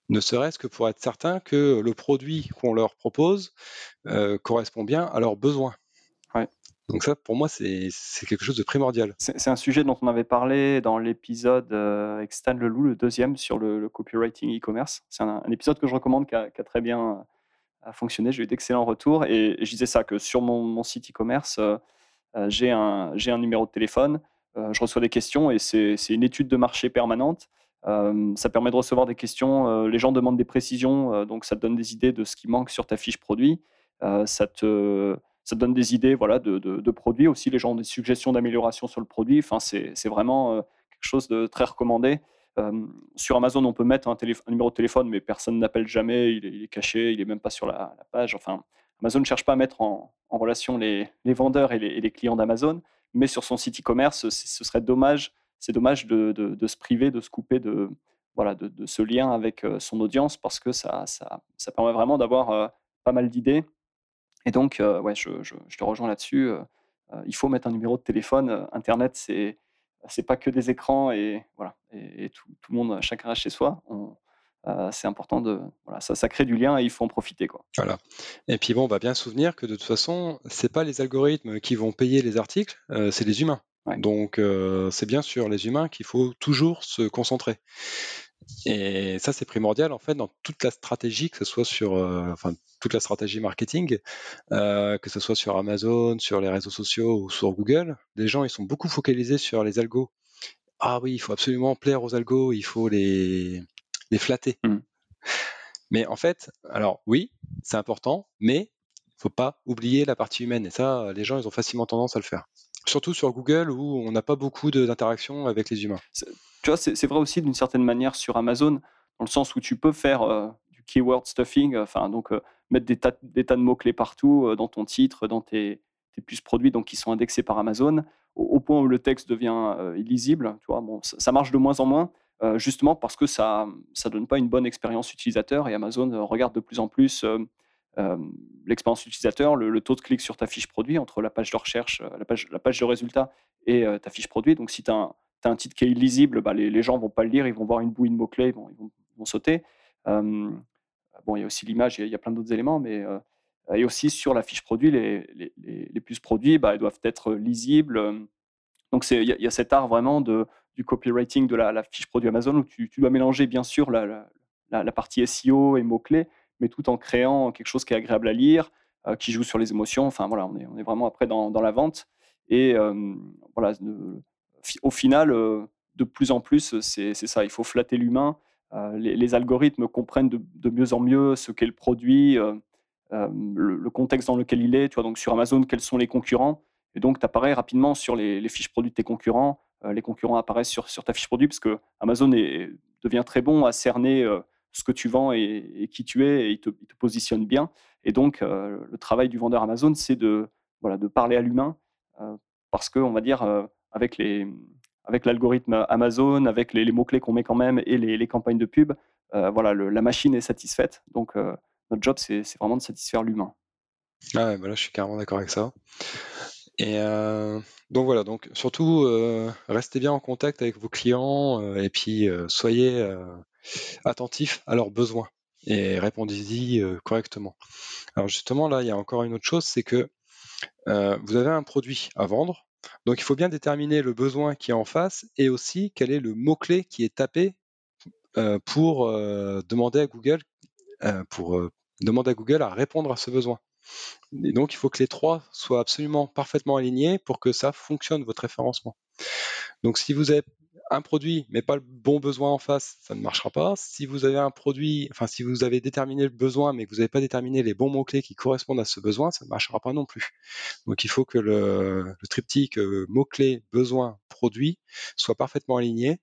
[SPEAKER 2] ne, serait-ce que pour être certain que le produit qu'on leur propose euh, correspond bien à leurs besoins. Donc ça, pour moi, c'est quelque chose de primordial.
[SPEAKER 1] C'est un sujet dont on avait parlé dans l'épisode euh, avec Stan Leloup, le deuxième, sur le, copywriting e-commerce. C'est un, épisode que je recommande, qui a très bien fonctionné. J'ai eu d'excellents retours et, je disais ça que sur mon, site e-commerce, euh, euh, j'ai un, un, numéro de téléphone, euh, je reçois des questions et c'est une étude de marché permanente. ça permet de recevoir des questions. les gens demandent des précisions, donc ça te donne des idées de ce qui manque sur ta fiche produit. ça, te, ça donne des idées voilà, de, de, produits aussi. Les gens ont des suggestions d'amélioration sur le produit. Enfin, c'est vraiment quelque chose de très recommandé sur Amazon, on peut mettre un, numéro de téléphone, mais personne n'appelle jamais, il est, caché, il n'est même pas sur la, page. Enfin, Amazon ne cherche pas à mettre en, relation les, vendeurs et les, clients d'Amazon, mais sur son site e-commerce, ce serait dommage, c'est dommage de, se priver, de se couper de, voilà, de, ce lien avec son audience, parce que ça, ça, permet vraiment d'avoir pas mal d'idées. Et donc, ouais, je, te rejoins là-dessus. il faut mettre un numéro de téléphone. Internet, c'est c'est pas que des écrans et voilà et, tout, le monde chacun reste chez soi euh, c'est important de voilà ça, ça crée du lien et il faut en profiter quoi.
[SPEAKER 2] Voilà. Et puis bon on va bien se souvenir que de toute façon c'est pas les algorithmes qui vont payer les articles euh, c'est les humains. Donc euh, c'est bien sur les humains qu'il faut toujours se concentrer et ça, c'est primordial en fait dans toute la stratégie, que ce soit sur, euh, enfin, toute la stratégie marketing, euh, que ce soit sur Amazon, sur les réseaux sociaux ou sur Google. Les gens, ils sont beaucoup focalisés sur les algos. Ah oui, il faut absolument plaire aux algos, il faut les, les flatter. Mmh. Mais en fait, alors oui, c'est important, mais il faut pas oublier la partie humaine. Et ça, les gens, ils ont facilement tendance à le faire. Surtout sur Google où on n'a pas beaucoup d'interactions avec les humains.
[SPEAKER 1] Tu vois, c'est vrai aussi d'une certaine manière sur Amazon, dans le sens où tu peux faire euh, du keyword stuffing, enfin donc euh, mettre des tas, des tas de mots-clés partout euh, dans ton titre, dans tes, tes puces produits, donc qui sont indexés par Amazon, au, point où le texte devient illisible. Tu vois, bon, ça, marche de moins en moins, justement parce que ça ne donne pas une bonne expérience utilisateur et Amazon regarde de plus en plus l'expérience utilisateur, le, taux de clic sur ta fiche produit entre la page de recherche, la page, la page de résultat et ta fiche produit. Donc, si tu as, un titre qui est illisible, bah, les, gens vont pas le lire, ils vont voir une bouille de mots-clés, ils vont, ils vont, sauter. bon, il y a aussi l'image, il y, a plein d'autres éléments, mais et aussi sur la fiche produit, les, les, les puces produits bah, elles doivent être lisibles. Donc il y, a cet art vraiment de, du copywriting de la, fiche produit Amazon où tu, dois mélanger bien sûr la, la, partie SEO et mots-clés, mais tout en créant quelque chose qui est agréable à lire, euh, qui joue sur les émotions. Enfin voilà, on est, on est vraiment après dans, dans la vente. Et euh, voilà, au final, euh, de plus en plus, c'est ça, il faut flatter l'humain. Les, algorithmes comprennent de, mieux en mieux ce qu'est le produit, le, contexte dans lequel il est. Tu vois, donc sur Amazon, quels sont les concurrents? Et donc, tu apparais rapidement sur les, les, fiches produits de tes concurrents. les concurrents apparaissent sur, sur ta fiche produit parce que Amazon est, devient très bon à cerner ce que tu vends et, qui tu es, et il te, positionne bien. Et donc, euh, le travail du vendeur Amazon, c'est de, voilà, de parler à l'humain, euh, parce que, on va dire, euh, avec les avec l'algorithme Amazon, avec les, mots-clés qu'on met quand même et les, campagnes de pub, voilà, la machine est satisfaite. Donc, notre job, c'est vraiment de satisfaire l'humain.
[SPEAKER 2] Ah ouais, bah je suis carrément d'accord avec ça. Et donc voilà, donc surtout restez bien en contact avec vos clients et puis soyez attentifs à leurs besoins et répondez-y euh, correctement. Alors justement, là, il y a encore une autre chose, c'est que euh, vous avez un produit à vendre, donc il faut bien déterminer le besoin qui est en face et aussi quel est le mot-clé qui est tapé euh, pour demander à Google pour demander à Google à répondre à ce besoin. Et donc, il faut que les trois soient absolument parfaitement alignés pour que ça fonctionne, votre référencement. Donc, si vous avez un produit mais pas le bon besoin en face, ça ne marchera pas. Si vous avez un produit, enfin si vous avez déterminé le besoin mais que vous n'avez pas déterminé les bons mots-clés qui correspondent à ce besoin, ça ne marchera pas non plus. Donc il faut que le, triptyque euh, mots-clés, besoin, produit soit parfaitement aligné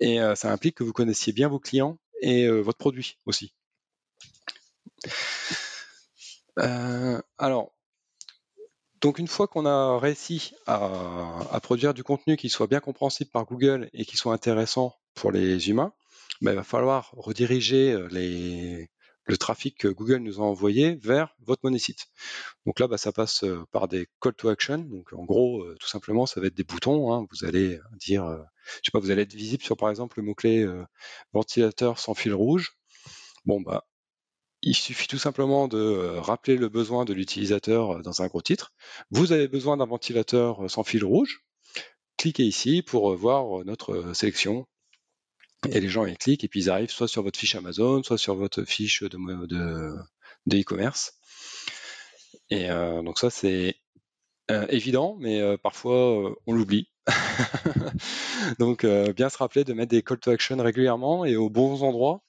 [SPEAKER 2] et euh, ça implique que vous connaissiez bien vos clients et euh, votre produit aussi. alors, donc une fois qu'on a réussi à, produire du contenu qui soit bien compréhensible par Google et qui soit intéressant pour les humains, ben, il va falloir rediriger euh, le trafic que Google nous a envoyé vers votre monésite. Donc là, ben, ça passe euh, par des call to action. Donc en gros, euh, tout simplement, ça va être des boutons. Hein. Vous allez dire, je sais pas, vous allez être visible sur par exemple le mot-clé ventilateur sans fil rouge. Bon, bah, il suffit tout simplement de euh, rappeler le besoin de l'utilisateur euh, dans un gros titre. Vous avez besoin d'un ventilateur euh, sans fil rouge. Cliquez ici pour voir notre sélection. Et les gens y cliquent et puis ils arrivent soit sur votre fiche Amazon, soit sur votre fiche de e-commerce. et donc ça c'est évident, mais parfois on l'oublie. donc bien se rappeler de mettre des call to action régulièrement et aux bons endroits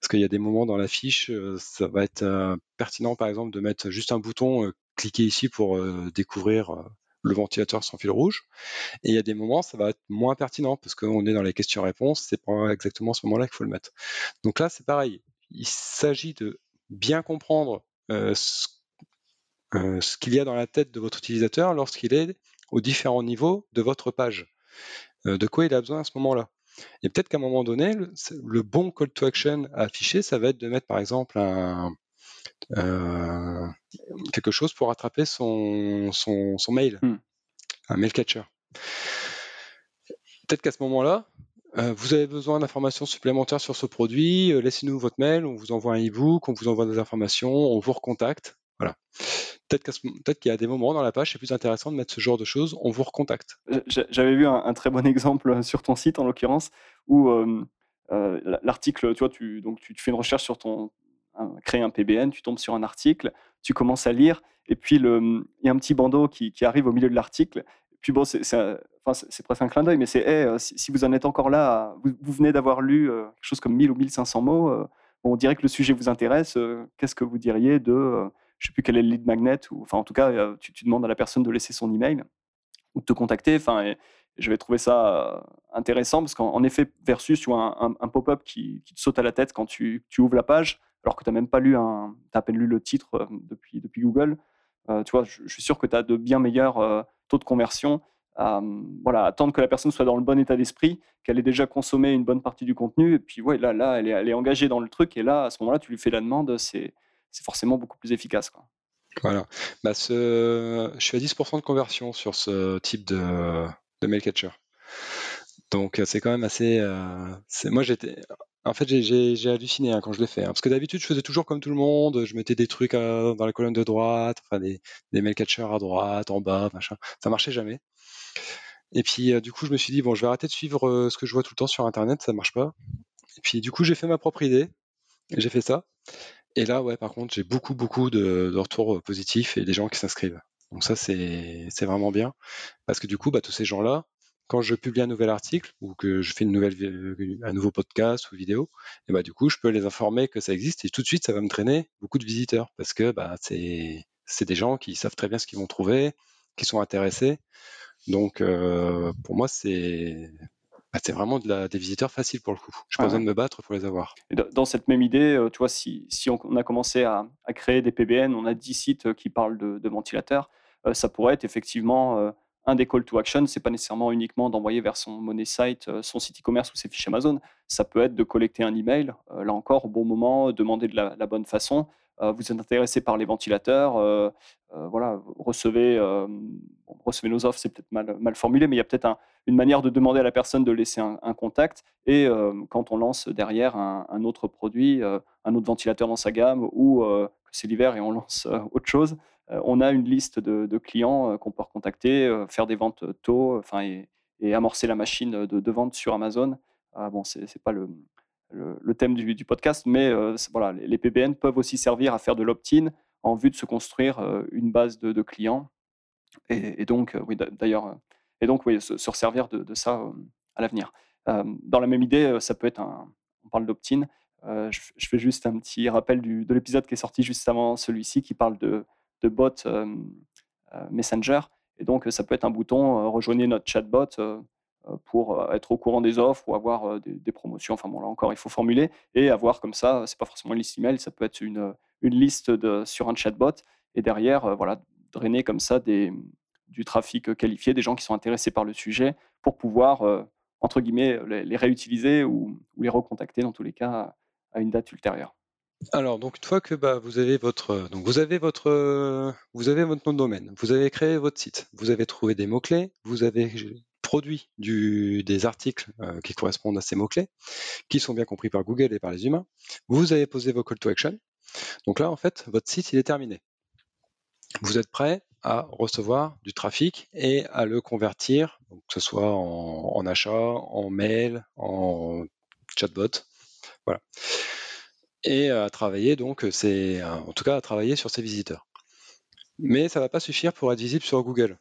[SPEAKER 2] parce qu'il y a des moments dans la fiche, euh, ça va être euh, pertinent par exemple de mettre juste un bouton, euh, cliquez ici pour découvrir le ventilateur sans fil rouge. Et il y a des moments, ça va être moins pertinent parce qu'on est dans les questions-réponses, c'est pas exactement ce moment-là qu'il faut le mettre. Donc là, c'est pareil. Il s'agit de bien comprendre ce, qu'il y a dans la tête de votre utilisateur lorsqu'il est aux différents niveaux de votre page. de quoi il a besoin à ce moment-là? Et peut-être qu'à un moment donné, le, bon call to action à afficher, ça va être de mettre par exemple un, euh, quelque chose pour attraper son, son, mail, hmm. un mail catcher. Peut-être qu'à ce moment-là, euh, vous avez besoin d'informations supplémentaires sur ce produit, euh, laissez-nous votre mail, on vous envoie un e-book, on vous envoie des informations, on vous recontacte. Voilà. Peut-être qu'il y a des moments dans la page, c'est plus intéressant de mettre ce genre de choses, on vous recontacte.
[SPEAKER 1] Euh, j'avais vu un, très bon exemple euh, sur ton site, en l'occurrence, où euh, l'article, tu vois, tu, donc tu, fais une recherche sur ton, créer un PBN, tu tombes sur un article, tu commences à lire, et puis il y a un petit bandeau qui, arrive au milieu de l'article. Puis bon, c'est presque un clin d'œil, mais c'est si, vous en êtes encore là, vous, venez d'avoir lu quelque chose comme 1000 ou 1500 mots, on dirait que le sujet vous intéresse, qu'est-ce que vous diriez de je sais plus quel est le lead magnet, ou enfin en tout cas, euh, tu, demandes à la personne de laisser son email ou de te contacter. Enfin, je vais trouver ça euh, intéressant parce qu'en effet, versus tu vois, un, pop-up qui, te saute à la tête quand tu, ouvres la page, alors que tu n'as même pas lu un, as à peine lu le titre euh, depuis, Google. tu vois, je, suis sûr que tu as de bien meilleurs taux de conversion. voilà, attendre que la personne soit dans le bon état d'esprit, qu'elle ait déjà consommé une bonne partie du contenu, et puis ouais, là, là, elle est, elle est engagée dans le truc, et là, à ce moment-là, tu lui fais la demande, c'est c'est forcément beaucoup plus efficace.
[SPEAKER 2] Voilà. Bah, je suis à 10% de conversion sur ce type de, mail catcher. Donc c'est quand même assez. moi j'étais. En fait, j'ai halluciné hein, quand je l'ai fait. Hein. parce que d'habitude, je faisais toujours comme tout le monde. Je mettais des trucs dans la colonne de droite, enfin des, mail catchers à droite, en bas, machin. Ça marchait jamais. Et puis, euh, du coup, je me suis dit, bon, je vais arrêter de suivre euh, ce que je vois tout le temps sur Internet, ça marche pas. Et puis, du coup, j'ai fait ma propre idée. J'ai fait ça. Et là, ouais, par contre, j'ai beaucoup, beaucoup de, retours euh, positifs et des gens qui s'inscrivent. Donc ça, c'est vraiment bien. Parce que du coup, bah, tous ces gens-là, quand je publie un nouvel article ou que je fais une nouvelle, un nouveau podcast ou vidéo, et bah, du coup, je peux les informer que ça existe et tout de suite, ça va me traîner beaucoup de visiteurs parce que bah, c'est des gens qui savent très bien ce qu'ils vont trouver, qui sont intéressés. Donc, euh, pour moi, c'est bah, c'est vraiment de la, des visiteurs faciles pour le coup. Je pas besoin de me battre pour les avoir.
[SPEAKER 1] dans cette même idée, euh, tu vois, si, si on, a commencé à, créer des PBN, on a 10 sites euh, qui parlent de, ventilateurs, ça pourrait être effectivement un des call to action. C'est pas nécessairement uniquement d'envoyer vers son money site, son site e-commerce ou ses fiches Amazon. Ça peut être de collecter un email, là encore, au bon moment, demander de la bonne façon. Euh, vous êtes intéressé par les ventilateurs, euh, euh, voilà, recevez, recevez nos offres, c'est peut-être mal, mal, formulé, mais il y a peut-être une manière de demander à la personne de laisser un, contact. Et quand on lance derrière un, autre produit, un autre ventilateur dans sa gamme, ou que c'est l'hiver et on lance autre chose, on a une liste de, clients qu'on peut recontacter, faire des ventes tôt, enfin et, amorcer la machine de, vente sur Amazon. Ah, bon, c'est pas le, le, thème du, podcast, mais euh, voilà, les, PBN peuvent aussi servir à faire de l'opt-in en vue de se construire euh, une base de, clients. Et, donc, euh, oui, d'ailleurs, et donc, oui, se, servir de, ça à l'avenir. dans la même idée, ça peut être un. On parle d'opt-in. Je, fais juste un petit rappel de l'épisode qui est sorti juste avant celui-ci qui parle de, de bot Messenger. Et donc, ça peut être un bouton rejoignez notre chatbot euh, pour euh, être au courant des offres ou avoir euh, des, promotions. Enfin bon, là encore, il faut formuler et avoir comme ça, c'est pas forcément une liste email, ça peut être une, une liste de, sur un chatbot et derrière, voilà, drainer comme ça des, du trafic qualifié, des gens qui sont intéressés par le sujet pour pouvoir, entre guillemets, les, réutiliser ou, les recontacter dans tous les cas à une date ultérieure.
[SPEAKER 2] Alors, donc une fois que bah, vous avez votre, vous avez votre, vous avez votre nom de domaine, vous avez créé votre site, vous avez trouvé des mots clés, vous avez produit des articles euh, qui correspondent à ces mots-clés, qui sont bien compris par Google et par les humains. Vous avez posé vos call to action. Donc là, en fait, votre site, il est terminé. Vous êtes prêt à recevoir du trafic et à le convertir, que ce soit en, achat, en mail, en chatbot. Voilà. Et à travailler, donc, c'est en tout cas à travailler sur ces visiteurs. Mais ça ne va pas suffire pour être visible sur Google.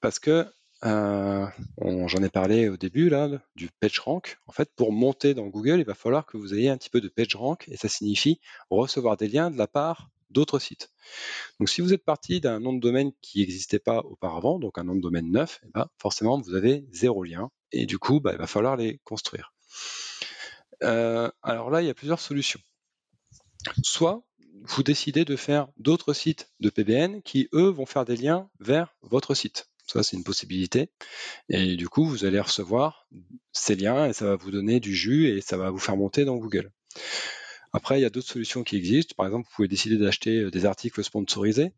[SPEAKER 2] Parce que euh, j'en ai parlé au début là, du PageRank. En fait, pour monter dans Google, il va falloir que vous ayez un petit peu de PageRank et ça signifie recevoir des liens de la part d'autres sites. Donc, si vous êtes parti d'un nom de domaine qui n'existait pas auparavant, donc un nom de domaine neuf, eh ben, forcément vous avez zéro lien et du coup, bah, il va falloir les construire. Euh, alors là, il y a plusieurs solutions. Soit vous décidez de faire d'autres sites de PBN qui, eux, vont faire des liens vers votre site. Ça, c'est une possibilité. Et du coup, vous allez recevoir ces liens et ça va vous donner du jus et ça va vous faire monter dans Google. Après, il y a d'autres solutions qui existent. Par exemple, vous pouvez décider d'acheter euh, des articles sponsorisés.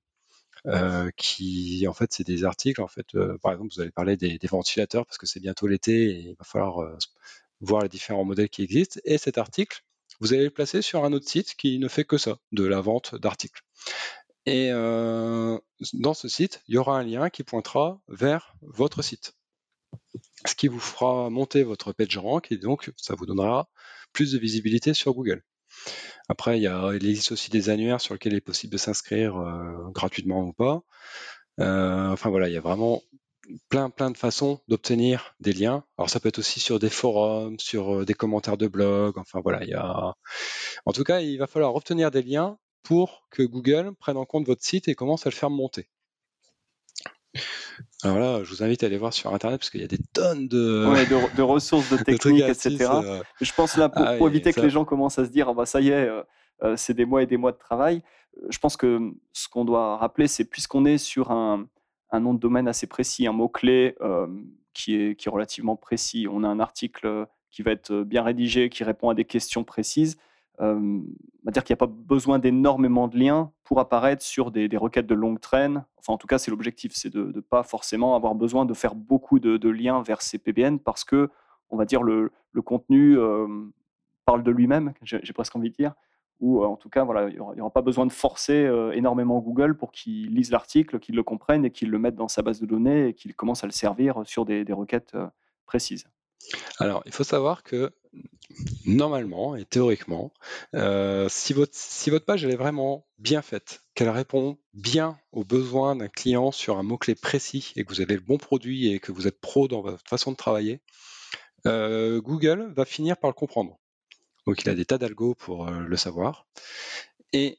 [SPEAKER 2] Euh, qui en fait c'est des articles en fait euh, par exemple vous allez parler des, ventilateurs parce que c'est bientôt l'été et il va falloir voir les différents modèles qui existent et cet article vous allez le placer sur un autre site qui ne fait que ça de la vente d'articles et dans ce site, il y aura un lien qui pointera vers votre site. Ce qui vous fera monter votre page rank et donc ça vous donnera plus de visibilité sur Google. Après, il, existe aussi des annuaires sur lesquels il est possible de s'inscrire euh, gratuitement ou pas. Euh, enfin voilà, il y a vraiment plein plein de façons d'obtenir des liens. Alors ça peut être aussi sur des forums, sur des commentaires de blog. Enfin voilà, il y a. En tout cas, il va falloir obtenir des liens pour que Google prenne en compte votre site et commence à le faire monter. Alors là, je vous invite à aller voir sur Internet parce qu'il y a des tonnes de,
[SPEAKER 1] de, ressources, de techniques, etc. Euh, je pense là, pour, ah éviter que les gens commencent à se dire, ah bah, ça y est, euh, euh, c'est des mois et des mois de travail, je pense que ce qu'on doit rappeler, c'est puisqu'on est sur un, nom de domaine assez précis, un mot-clé qui, est, qui est relativement précis, on a un article qui va être bien rédigé, qui répond à des questions précises, on va dire qu'il n'y a pas besoin d'énormément de liens pour apparaître sur des, requêtes de longue traîne. Enfin, en tout cas, c'est l'objectif, c'est de ne pas forcément avoir besoin de faire beaucoup de, liens vers ces PBN parce que, on va dire, le, contenu parle de lui-même, j'ai presque envie de dire ou en tout cas, voilà, il n'y aura, pas besoin de forcer énormément Google pour qu'il lise l'article, qu'il le comprenne et qu'il le mette dans sa base de données et qu'il commence à le servir sur des requêtes précises.
[SPEAKER 2] Alors, il faut savoir que normalement et théoriquement, euh, si, votre, si votre page elle est vraiment bien faite, qu'elle répond bien aux besoins d'un client sur un mot-clé précis et que vous avez le bon produit et que vous êtes pro dans votre façon de travailler, euh, Google va finir par le comprendre. Donc il a des tas d'algos pour euh, le savoir. Et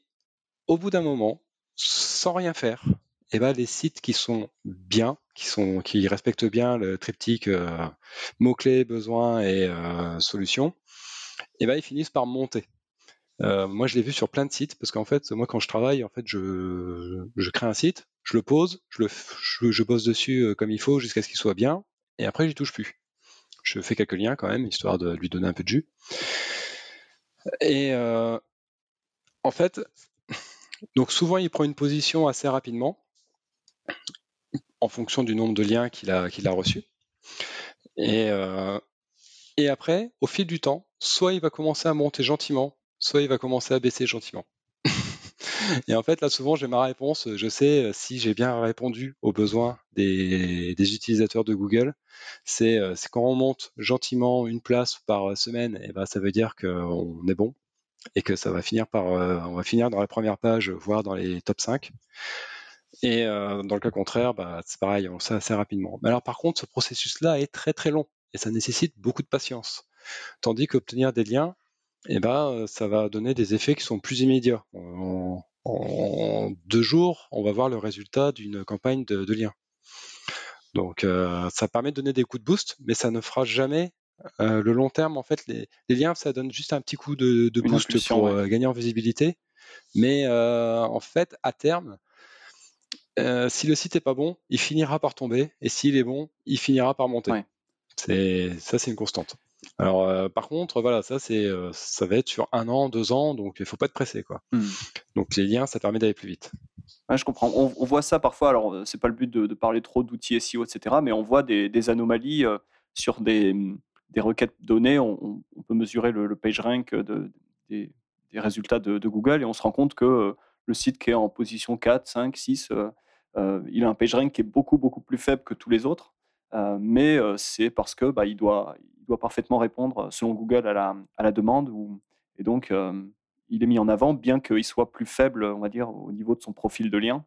[SPEAKER 2] au bout d'un moment, sans rien faire, eh ben, les sites qui sont bien, qui, respectent bien le triptyque euh, mots-clés, besoins et euh, solutions, et ben, ils finissent par monter. Euh, moi, je l'ai vu sur plein de sites parce qu'en fait, moi, quand je travaille, en fait, je, crée un site, je le pose, je bosse dessus comme il faut jusqu'à ce qu'il soit bien, et après, j'y touche plus. Je fais quelques liens quand même, histoire de lui donner un peu de jus. Et en fait, donc souvent, il prend une position assez rapidement en fonction du nombre de liens qu'il a, qu'il reçus. Et, euh, et après, au fil du temps, soit il va commencer à monter gentiment, soit il va commencer à baisser gentiment. et en fait, là, souvent, j'ai ma réponse. Je sais euh, si j'ai bien répondu aux besoins des, utilisateurs de Google. Euh, c'est, quand on monte gentiment une place par semaine, et ben, ça veut dire qu'on est bon et que ça va finir par, on va finir dans la première page, voire dans les top 5. Et euh, dans le cas contraire, bah, c'est pareil, on le sait assez rapidement. Mais alors par contre, ce processus-là est très très long et ça nécessite beaucoup de patience. Tandis qu'obtenir des liens, eh ben, ça va donner des effets qui sont plus immédiats. En, deux jours, on va voir le résultat d'une campagne de, liens. Donc euh, ça permet de donner des coups de boost, mais ça ne fera jamais euh, le long terme. En fait, les, liens, ça donne juste un petit coup de, boost pour gagner en visibilité. Mais en fait, à terme, euh, si le site est pas bon, il finira par tomber, et s'il est bon, il finira par monter. C'est ça, c'est une constante. Alors, euh, par contre, voilà, ça c'est, euh, ça va être sur un an, deux ans, donc il faut pas être pressé, quoi. Hmm. Donc les liens, ça permet d'aller plus vite.
[SPEAKER 1] je comprends. On, voit ça parfois. Alors, c'est pas le but de, parler trop d'outils SEO, etc. Mais on voit des, anomalies sur des, requêtes données. On, peut mesurer le, page rank des, résultats de, de, Google et on se rend compte que le site qui est en position 4, 5, 6 euh, il a un PageRank qui est beaucoup, beaucoup plus faible que tous les autres, euh, mais euh, c'est parce que bah, il, doit, parfaitement répondre, selon Google, à la, demande. et donc, il est mis en avant, bien qu'il soit plus faible, on va dire, au niveau de son profil de lien.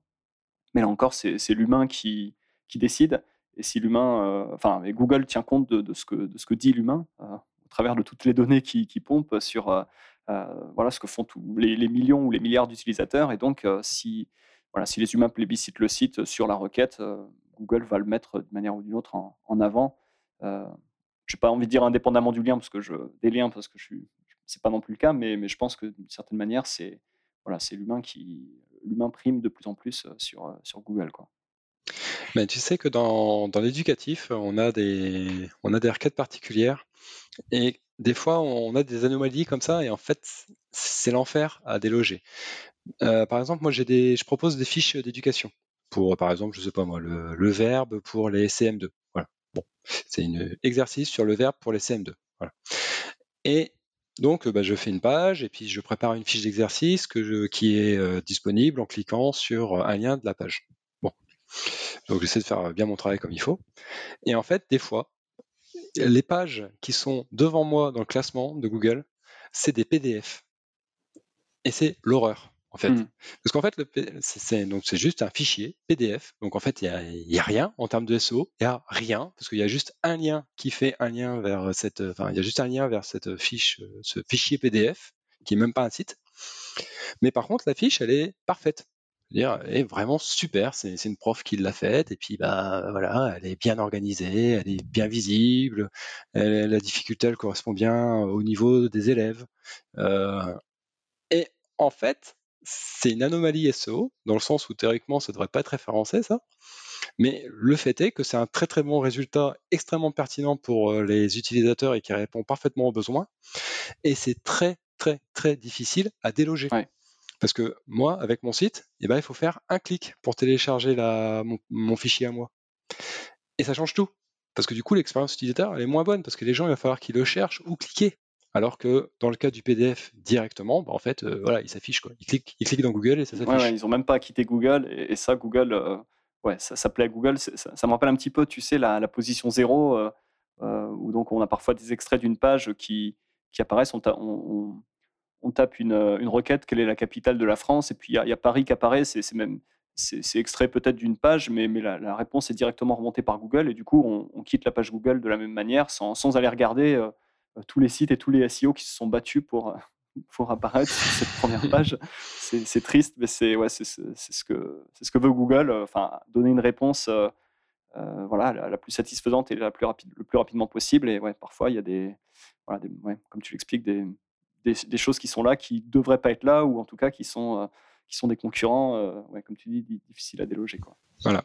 [SPEAKER 1] Mais là encore, c'est l'humain qui, décide. Et si l'humain, enfin, Google tient compte de, ce, que, de ce que dit l'humain au travers de toutes les données qui, qui pompent sur voilà ce que font tous les, millions ou les milliards d'utilisateurs. Et donc, si voilà, si les humains plébiscitent le site sur la requête, euh, Google va le mettre de manière ou d'une autre en, avant. Euh, je n'ai pas envie de dire indépendamment du lien, parce que je, des liens, parce que ce n'est pas non plus le cas, mais, mais je pense que d'une certaine manière, c'est voilà, l'humain qui l'humain prime de plus en plus euh, sur, sur Google. Quoi.
[SPEAKER 2] Mais tu sais que dans, dans l'éducatif, on, a des, on a des requêtes particulières et des fois, on a des anomalies comme ça et en fait, c'est l'enfer à déloger. Euh, par exemple, moi, j'ai des, je propose des fiches d'éducation pour, par exemple, je sais pas moi, le, verbe pour les CM2. Voilà. C'est un exercice sur le verbe pour les CM2. Voilà. Et donc, bah, je fais une page et puis je prépare une fiche d'exercice qui est euh, disponible en cliquant sur un lien de la page. Donc j'essaie de faire bien mon travail comme il faut. Et en fait, des fois, les pages qui sont devant moi dans le classement de Google, c'est des PDF. Et c'est l'horreur en fait. Mmh. Parce qu'en fait, c'est donc c'est juste un fichier PDF. Donc en fait, il n'y a, rien en termes de SEO. Il n'y a rien parce qu'il y a juste un lien qui fait un lien vers cette. Enfin, il y a juste un lien vers cette fiche, ce fichier PDF qui est même pas un site. Mais par contre, la fiche, elle est parfaite. Elle est vraiment super. C'est une prof qui l'a faite et puis bah voilà, elle est bien organisée, elle est bien visible. la difficulté, elle correspond bien au niveau des élèves. Euh, et en fait, c'est une anomalie SEO, dans le sens où théoriquement ça devrait pas être référencé ça. Mais le fait est que c'est un très très bon résultat extrêmement pertinent pour euh, les utilisateurs et qui répond parfaitement aux besoins. Et c'est très très, très difficile à déloger. Parce que moi, avec mon site, eh ben, il faut faire un clic pour télécharger la, mon, fichier à moi. Et ça change tout. Parce que du coup, l'expérience utilisateur, elle est moins bonne, parce que les gens, il va falloir qu'ils le cherchent ou cliquer. Alors que dans le cas du PDF directement, bah, en fait, euh, voilà, il s'affiche. Quoi. Ils, cliquent, dans Google et ça s'affiche.
[SPEAKER 1] ils n'ont même pas quitté Google. Et, ça, Google, euh, ouais, ça, ça plaît à Google. Ça, me rappelle un petit peu, tu sais, la, position zéro, euh, où donc on a parfois des extraits d'une page qui, qui apparaissent. On, on, tape une, une, requête, quelle est la capitale de la France, et puis il y, a Paris qui apparaît. C'est même c'est extrait peut-être d'une page, mais, mais la, réponse est directement remontée par Google, et du coup, on, quitte la page Google de la même manière, sans, sans aller regarder euh, tous les sites et tous les SEO qui se sont battus pour, euh, pour apparaître sur cette première page. C'est triste, mais c'est ouais, ce, que, ce que veut Google, euh, enfin, donner une réponse voilà, la, plus satisfaisante et la plus rapide, le plus rapidement possible. Et ouais, parfois, il y a des, voilà, des ouais, comme tu l'expliques, des, des, choses qui sont là, qui ne devraient pas être là, ou en tout cas qui sont, qui sont des concurrents, ouais, comme tu dis, difficiles à déloger. Quoi.
[SPEAKER 2] Voilà.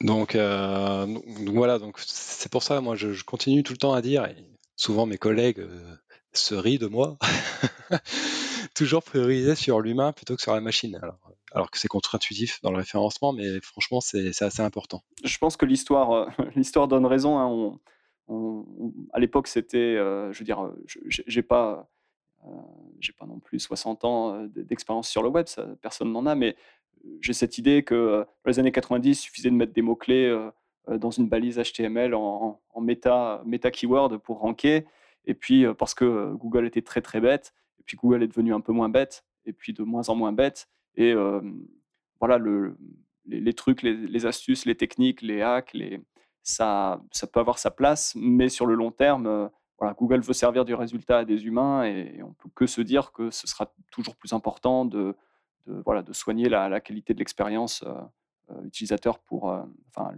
[SPEAKER 2] Donc, donc, voilà, donc c'est pour ça, moi, je, je, continue tout le temps à dire, et souvent mes collègues euh, se rient de moi, toujours prioriser sur l'humain plutôt que sur la machine. Alors, que c'est contre-intuitif dans le référencement, mais franchement, c'est assez important.
[SPEAKER 1] Je pense que l'histoire euh, l'histoire donne raison. Hein. À l'époque, c'était, euh, je veux dire, j'ai pas, j'ai pas non plus 60 ans d'expérience sur le web, personne n'en a, mais j'ai cette idée que dans les années 90, il suffisait de mettre des mots-clés euh, dans une balise HTML en, en méta, méta keyword pour ranker. Et puis, euh, parce que euh, Google était très très bête, et puis Google est devenu un peu moins bête, et puis de moins en moins bête. Et voilà, le, les, trucs, les, astuces, les techniques, les hacks, les, ça, ça peut avoir sa place, mais sur le long terme, voilà, Google veut servir du résultat à des humains, et, on peut que se dire que ce sera toujours plus important de, voilà, de soigner la, qualité de l'expérience utilisateur pour, enfin,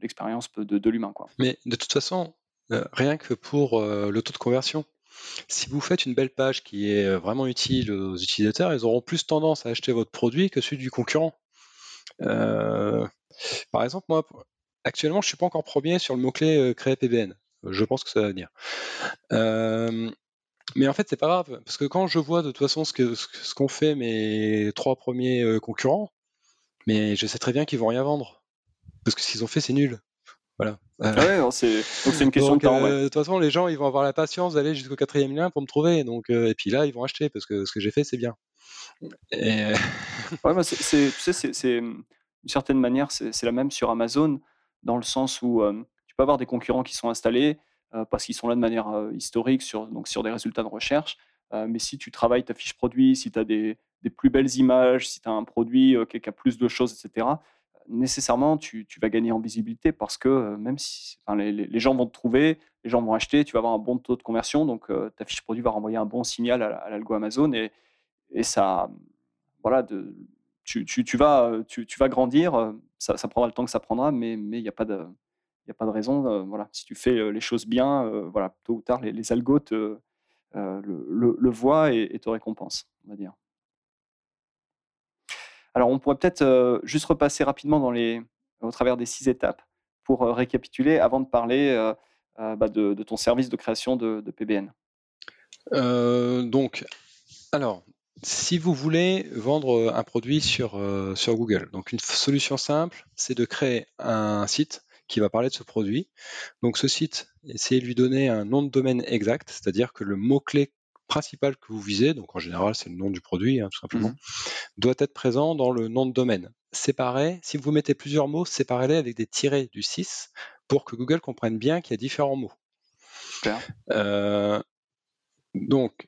[SPEAKER 1] l'expérience de, de l'humain.
[SPEAKER 2] Mais de toute façon, euh, rien que pour euh, le taux de conversion, si vous faites une belle page qui est euh, vraiment utile aux utilisateurs, ils auront plus tendance à acheter votre produit que celui du concurrent. par exemple, moi, actuellement, je ne suis pas encore premier sur le mot-clé créer PBN. Je pense que ça va venir. mais en fait, c'est pas grave, parce que quand je vois de toute façon ce qu'ont ce, qu'ont fait mes trois premiers concurrents, mais je sais très bien qu'ils vont rien vendre parce que ce qu'ils ont fait, c'est nul. Voilà.
[SPEAKER 1] Ah ouais, c'est une question de temps.
[SPEAKER 2] Euh, de toute façon, les gens, ils vont avoir la patience d'aller jusqu'au quatrième lien pour me trouver. Donc, euh, et puis là, ils vont acheter parce que ce que j'ai fait, c'est bien.
[SPEAKER 1] Et... ouais, bah, c'est, tu sais, c'est, d'une certaine manière, c'est la même sur Amazon, dans le sens où tu peux avoir des concurrents qui sont installés parce qu'ils sont là de manière historique sur, donc sur des résultats de recherche. mais si tu travailles ta fiche produit, si tu as des, plus belles images, si tu as un produit qui a plus de choses, etc., nécessairement, tu, vas gagner en visibilité parce que même si les, gens vont te trouver, les gens vont acheter, tu vas avoir un bon taux de conversion, donc ta fiche produit va renvoyer un bon signal à, l'algo Amazon et, ça, voilà, tu, vas grandir, ça, prendra le temps que ça prendra, mais il n'y a pas de a pas de raison. Euh, voilà, si tu fais les choses bien, voilà, tôt ou tard, les, les algos te, le, voient et, te récompensent, on va dire. Alors, on pourrait peut-être juste repasser rapidement dans les, au travers des six étapes pour récapituler avant de parler bah, de, ton service de création de, PBN.
[SPEAKER 2] donc, alors, si vous voulez vendre un produit sur, sur Google, donc une solution simple, c'est de créer un site qui va parler de ce produit. Donc ce site, essayez de lui donner un nom de domaine exact, c'est-à-dire que le mot-clé principal que vous visez, donc en général c'est le nom du produit hein, tout simplement, mmh doit être présent dans le nom de domaine. Séparé, si vous mettez plusieurs mots, séparez-les avec des tirets du 6 pour que Google comprenne bien qu'il y a différents mots. Euh, donc,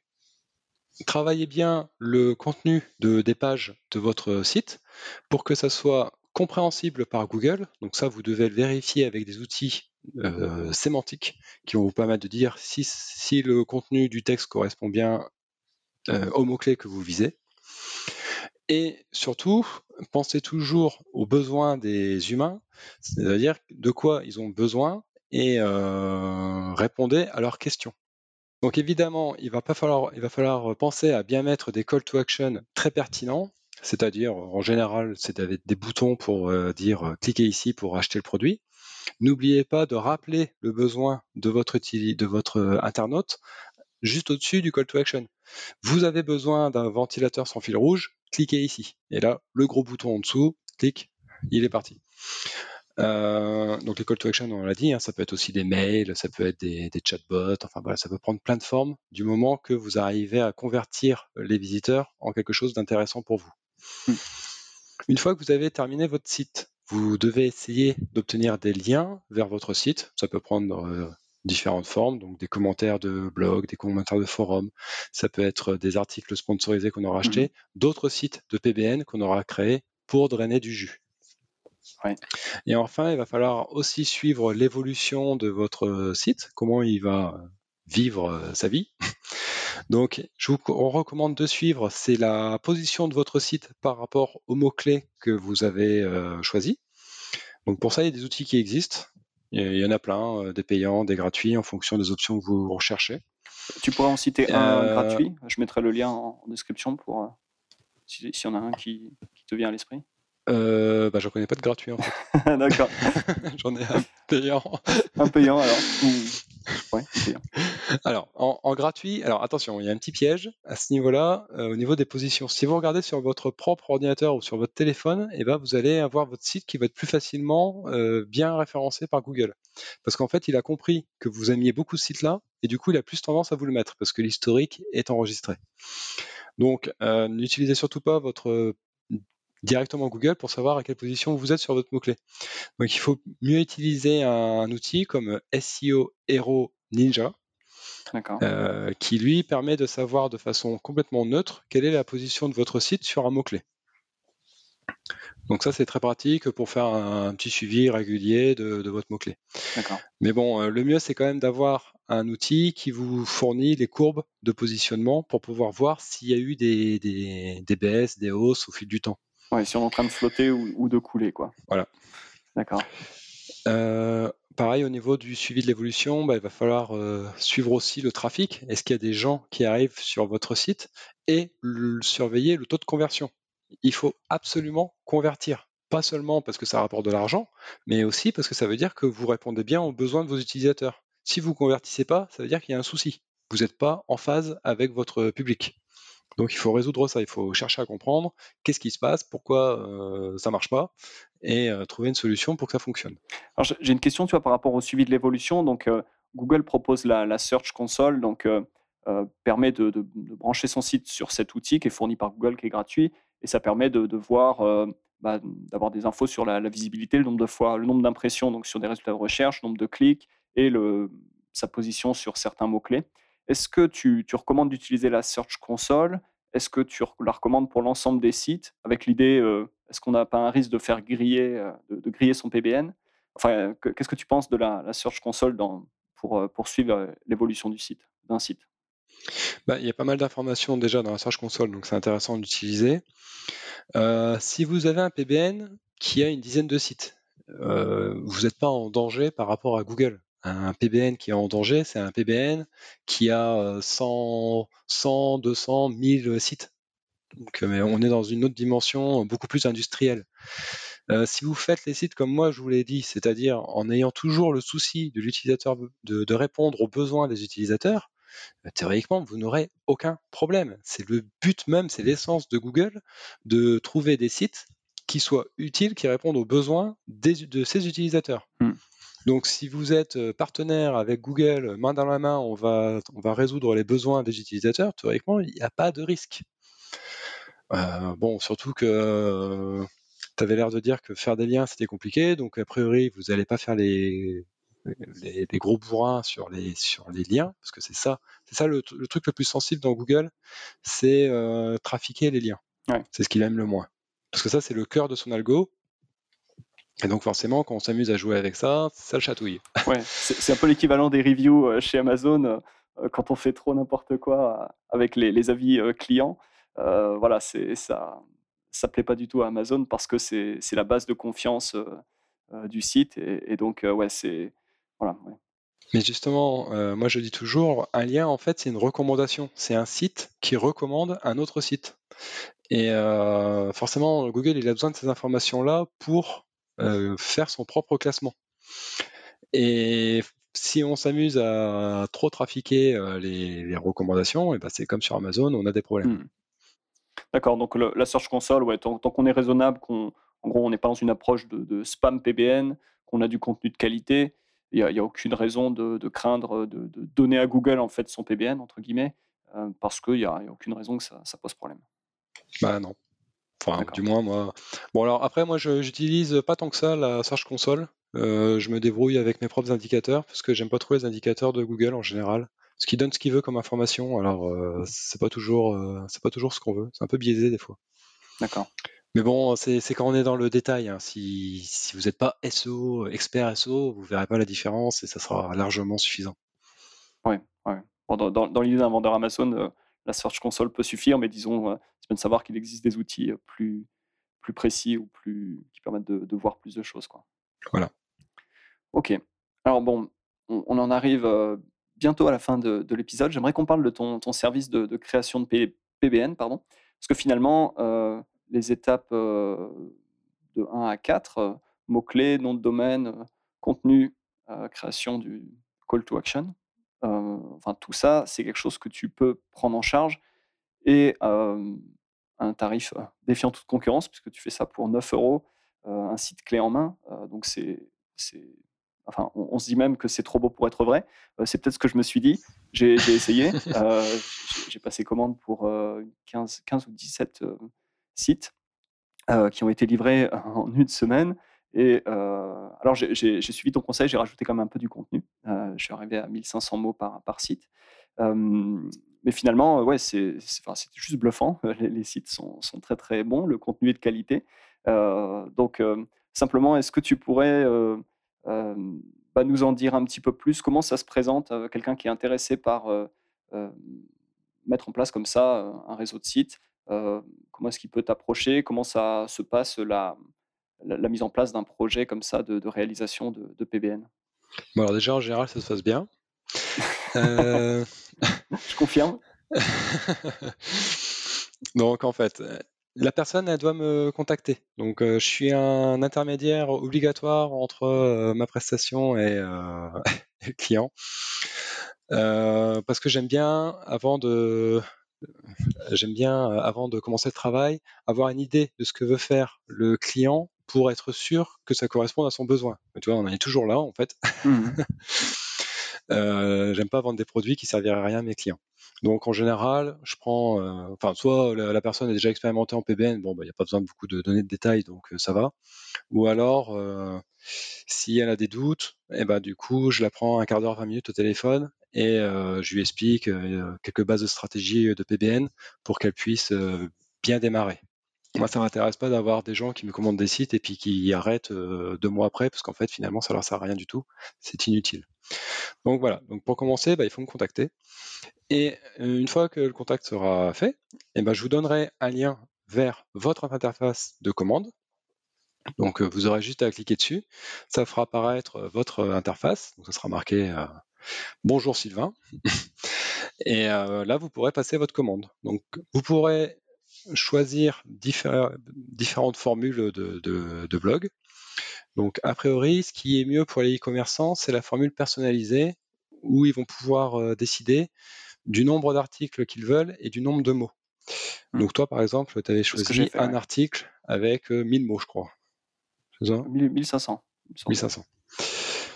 [SPEAKER 2] travaillez bien le contenu de, des pages de votre site pour que ça soit compréhensible par Google. Donc ça, vous devez le vérifier avec des outils euh, sémantiques qui vont vous permettre de dire si, si le contenu du texte correspond bien euh, aux mots-clés que vous visez. Et surtout, pensez toujours aux besoins des humains, c'est-à-dire de quoi ils ont besoin et euh, répondez à leurs questions. Donc évidemment, il va, pas falloir, il va falloir penser à bien mettre des call to action très pertinents, c'est-à-dire en général, c'est des boutons pour dire cliquez ici pour acheter le produit. N'oubliez pas de rappeler le besoin de votre, de votre internaute juste au-dessus du call to action. Vous avez besoin d'un ventilateur sans fil rouge, cliquez ici. Et là, le gros bouton en dessous, clic, il est parti. Euh, donc les call to action, on l'a dit, hein, ça peut être aussi des mails, ça peut être des, chatbots, enfin voilà, ça peut prendre plein de formes du moment que vous arrivez à convertir les visiteurs en quelque chose d'intéressant pour vous. Hmm. Une fois que vous avez terminé votre site, vous devez essayer d'obtenir des liens vers votre site. Ça peut prendre euh, différentes formes, donc des commentaires de blog, des commentaires de forum, ça peut être des articles sponsorisés qu'on aura hmm. achetés, d'autres sites de PBN qu'on aura créés pour drainer du jus. Et enfin, il va falloir aussi suivre l'évolution de votre site, comment il va vivre euh, sa vie. Donc, je vous recommande de suivre, c'est la position de votre site par rapport aux mots-clés que vous avez euh, choisis. Donc, pour ça, il y a des outils qui existent. Il y en a plein, euh, des payants, des gratuits, en fonction des options que vous recherchez.
[SPEAKER 1] Tu pourrais en citer un gratuit? Je mettrai le lien en description pour s'il y en a un qui te vient à l'esprit
[SPEAKER 2] euh, bah, j'en connais pas de gratuit en fait.
[SPEAKER 1] D'accord.
[SPEAKER 2] J'en ai un payant.
[SPEAKER 1] un payant alors.
[SPEAKER 2] Ouais, payant. Alors, en, gratuit, alors attention, il y a un petit piège à ce niveau-là, euh, au niveau des positions. Si vous regardez sur votre propre ordinateur ou sur votre téléphone, et eh ben, vous allez avoir votre site qui va être plus facilement euh, bien référencé par Google. Parce qu'en fait, il a compris que vous aimiez beaucoup ce site-là, et du coup, il a plus tendance à vous le mettre, parce que l'historique est enregistré. Donc, n'utilisez surtout pas votre directement Google pour savoir à quelle position vous êtes sur votre mot-clé. Donc il faut mieux utiliser un, outil comme SEO Hero Ninja, euh, qui lui permet de savoir de façon complètement neutre quelle est la position de votre site sur un mot-clé. Donc ça c'est très pratique pour faire un, petit suivi régulier de, votre mot-clé. Mais bon, euh, le mieux c'est quand même d'avoir un outil qui vous fournit les courbes de positionnement pour pouvoir voir s'il y a eu des, des baisses, des hausses au fil du temps.
[SPEAKER 1] Ouais, si on est en train de flotter ou, de couler, quoi.
[SPEAKER 2] Voilà.
[SPEAKER 1] D'accord.
[SPEAKER 2] Euh, pareil, au niveau du suivi de l'évolution, bah, il va falloir euh, suivre aussi le trafic. Est-ce qu'il y a des gens qui arrivent sur votre site et surveiller le taux de conversion? Il faut absolument convertir. Pas seulement parce que ça rapporte de l'argent, mais aussi parce que ça veut dire que vous répondez bien aux besoins de vos utilisateurs. Si vous ne convertissez pas, ça veut dire qu'il y a un souci. Vous n'êtes pas en phase avec votre public. Donc il faut résoudre ça, il faut chercher à comprendre qu'est-ce qui se passe, pourquoi euh, ça marche pas, et euh, trouver une solution pour que ça fonctionne.
[SPEAKER 1] Alors j'ai une question, tu vois, par rapport au suivi de l'évolution. Donc euh, Google propose la, Search Console, donc permet de, brancher son site sur cet outil qui est fourni par Google, qui est gratuit, et ça permet de, voir, bah, d'avoir des infos sur la, visibilité, le nombre de fois, le nombre d'impressions, donc sur des résultats de recherche, le nombre de clics et sa position sur certains mots clés. Est-ce que tu, recommandes d'utiliser la Search Console Est-ce que tu la recommandes pour l'ensemble des sites avec l'idée, euh, est-ce qu'on n'a pas un risque de faire griller, euh, de, griller son PBN Enfin, qu'est-ce que tu penses de la, Search Console pour euh, poursuivre l'évolution du site, d'un site?
[SPEAKER 2] Bah, il y a pas mal d'informations déjà dans la Search Console, donc c'est intéressant d'utiliser. si vous avez un PBN qui a une dizaine de sites, vous n'êtes pas en danger par rapport à Google. Un PBN qui est en danger, c'est un PBN qui a 100, 100 200, 1000 sites. Donc, on est dans une autre dimension beaucoup plus industrielle. Si vous faites les sites comme moi, je vous l'ai dit, c'est-à-dire en ayant toujours le souci de l'utilisateur de, répondre aux besoins des utilisateurs, euh, théoriquement, vous n'aurez aucun problème. C'est le but même, c'est l'essence de Google, de trouver des sites qui soient utiles, qui répondent aux besoins de ses utilisateurs. Hmm. Donc, si vous êtes euh, partenaire avec Google, main dans la main, on va, on va résoudre les besoins des utilisateurs, théoriquement, il n'y a pas de risque. Euh, bon, surtout que euh, tu avais l'air de dire que faire des liens, c'était compliqué, donc a priori, vous n'allez pas faire les, les, gros bourrins sur les, sur les liens, parce que c'est ça, c'est ça le, truc le plus sensible dans Google, c'est trafiquer les liens. C'est ce qu'il aime le moins. Parce que ça, c'est le cœur de son algo. Et donc forcément, quand on s'amuse à jouer avec ça, ça le chatouille.
[SPEAKER 1] Ouais, c'est un peu l'équivalent des reviews euh, chez Amazon euh, quand on fait trop n'importe quoi euh, avec les, avis clients. voilà, c'est ça, ça plaît pas du tout à Amazon parce que c'est la base de confiance du site et, donc ouais, c'est voilà.
[SPEAKER 2] Mais justement, moi je dis toujours, un lien en fait c'est une recommandation. C'est un site qui recommande un autre site. Et forcément, Google il a besoin de ces informations là pour euh, faire son propre classement. Et si on s'amuse à trop trafiquer les, recommandations, et ben c'est comme sur Amazon, on a des problèmes. Hmm.
[SPEAKER 1] D'accord, donc la Search Console, ouais, tant, qu'on est raisonnable, qu'on en gros on n'est pas dans une approche de, spam PBN, qu'on a du contenu de qualité, il n'y a, aucune raison de, craindre de, donner à Google en fait son PBN entre guillemets, parce qu'il n'y a, aucune raison que ça, ça pose problème.
[SPEAKER 2] Bah non. Enfin, du moins, moi. Bon, alors après, moi, j'utilise pas tant que ça la Search Console. Euh, je me débrouille avec mes propres indicateurs parce que j'aime pas trop les indicateurs de Google en général. Ce qui donne ce qu'il veut comme information, alors euh, c'est pas toujours, euh, c'est pas toujours ce qu'on veut. C'est un peu biaisé des fois.
[SPEAKER 1] D'accord.
[SPEAKER 2] Mais bon, c'est quand on est dans le détail. Hein. Si, si vous n'êtes pas SEO, expert SEO, vous verrez pas la différence et ça sera largement suffisant.
[SPEAKER 1] Oui, ouais. dans, dans l'idée d'un vendeur Amazon, la Search Console peut suffire, mais disons, c'est bien de savoir qu'il existe des outils plus, plus précis ou plus, qui permettent de, voir plus de choses. Quoi.
[SPEAKER 2] Voilà.
[SPEAKER 1] Ok. Alors bon, on, en arrive bientôt à la fin de, l'épisode. J'aimerais qu'on parle de ton, ton service de, création de PBN, pardon, parce que finalement, les étapes de 1 à 4, mots-clés, nom de domaine, contenu, création du call to action, enfin tout ça, c'est quelque chose que tu peux prendre en charge et un tarif défiant toute concurrence, puisque tu fais ça pour 9 euros, un site clé en main. donc c'est, enfin, on, se dit même que c'est trop beau pour être vrai. c'est peut-être ce que je me suis dit. J'ai, essayé. j'ai passé commande pour 15, 15 ou 17 sites qui ont été livrés en une semaine. Et alors, j'ai suivi ton conseil, j'ai rajouté quand même un peu du contenu. je suis arrivé à 1500 mots par, site. mais finalement, ouais, c'est juste bluffant. Les, sites sont, très très bons, le contenu est de qualité. donc, simplement, est-ce que tu pourrais bah, nous en dire un petit peu plus? Comment ça se présente Quelqu'un qui est intéressé par mettre en place comme ça un réseau de sites, comment est-ce qu'il peut t'approcher? Comment ça se passe la, la, mise en place d'un projet comme ça de, réalisation de, PBN
[SPEAKER 2] bon, Alors déjà, en général, ça se passe bien.
[SPEAKER 1] Euh, Je confirme.
[SPEAKER 2] Donc en fait, la personne, elle doit me contacter. Donc euh, je suis un intermédiaire obligatoire entre euh, ma prestation et, et, le client. parce que j'aime bien, avant de, j'aime bien, avant de commencer le travail, avoir une idée de ce que veut faire le client pour être sûr que ça corresponde à son besoin. Mais tu vois, on en est toujours là en fait. Mmh. euh, J'aime pas vendre des produits qui serviraient à rien à mes clients. Donc en général, je prends, euh, enfin soit la, personne est déjà expérimentée en PBN, bon, il bah, n'y a pas besoin de beaucoup de données de détails, donc euh, ça va. Ou alors, euh, si elle a des doutes, et eh ben du coup, je la prends un quart d'heure, 20 minutes au téléphone et je lui explique quelques bases de stratégie de PBN pour qu'elle puisse bien démarrer. Moi, ça m'intéresse pas d'avoir des gens qui me commandent des sites et puis qui arrêtent euh, deux mois après, parce qu'en fait, finalement, ça leur sert à rien du tout. C'est inutile. Donc voilà. Donc pour commencer, bah, il faut me contacter. Et euh, une fois que le contact sera fait, eh ben, je vous donnerai un lien vers votre interface de commande. Donc euh, vous aurez juste à cliquer dessus. Ça fera apparaître votre interface. Donc ça sera marqué Bonjour Sylvain. Et là, vous pourrez passer votre commande. Donc vous pourrez choisir différentes formules de, blog. Donc, a priori, ce qui est mieux pour les e-commerçants, c'est la formule personnalisée où ils vont pouvoir euh, décider du nombre d'articles qu'ils veulent et du nombre de mots. Hmm. Donc, toi, par exemple, tu avais choisi un article avec 1000 euh, mots, je crois.
[SPEAKER 1] C'est ça? 1500.
[SPEAKER 2] 1500.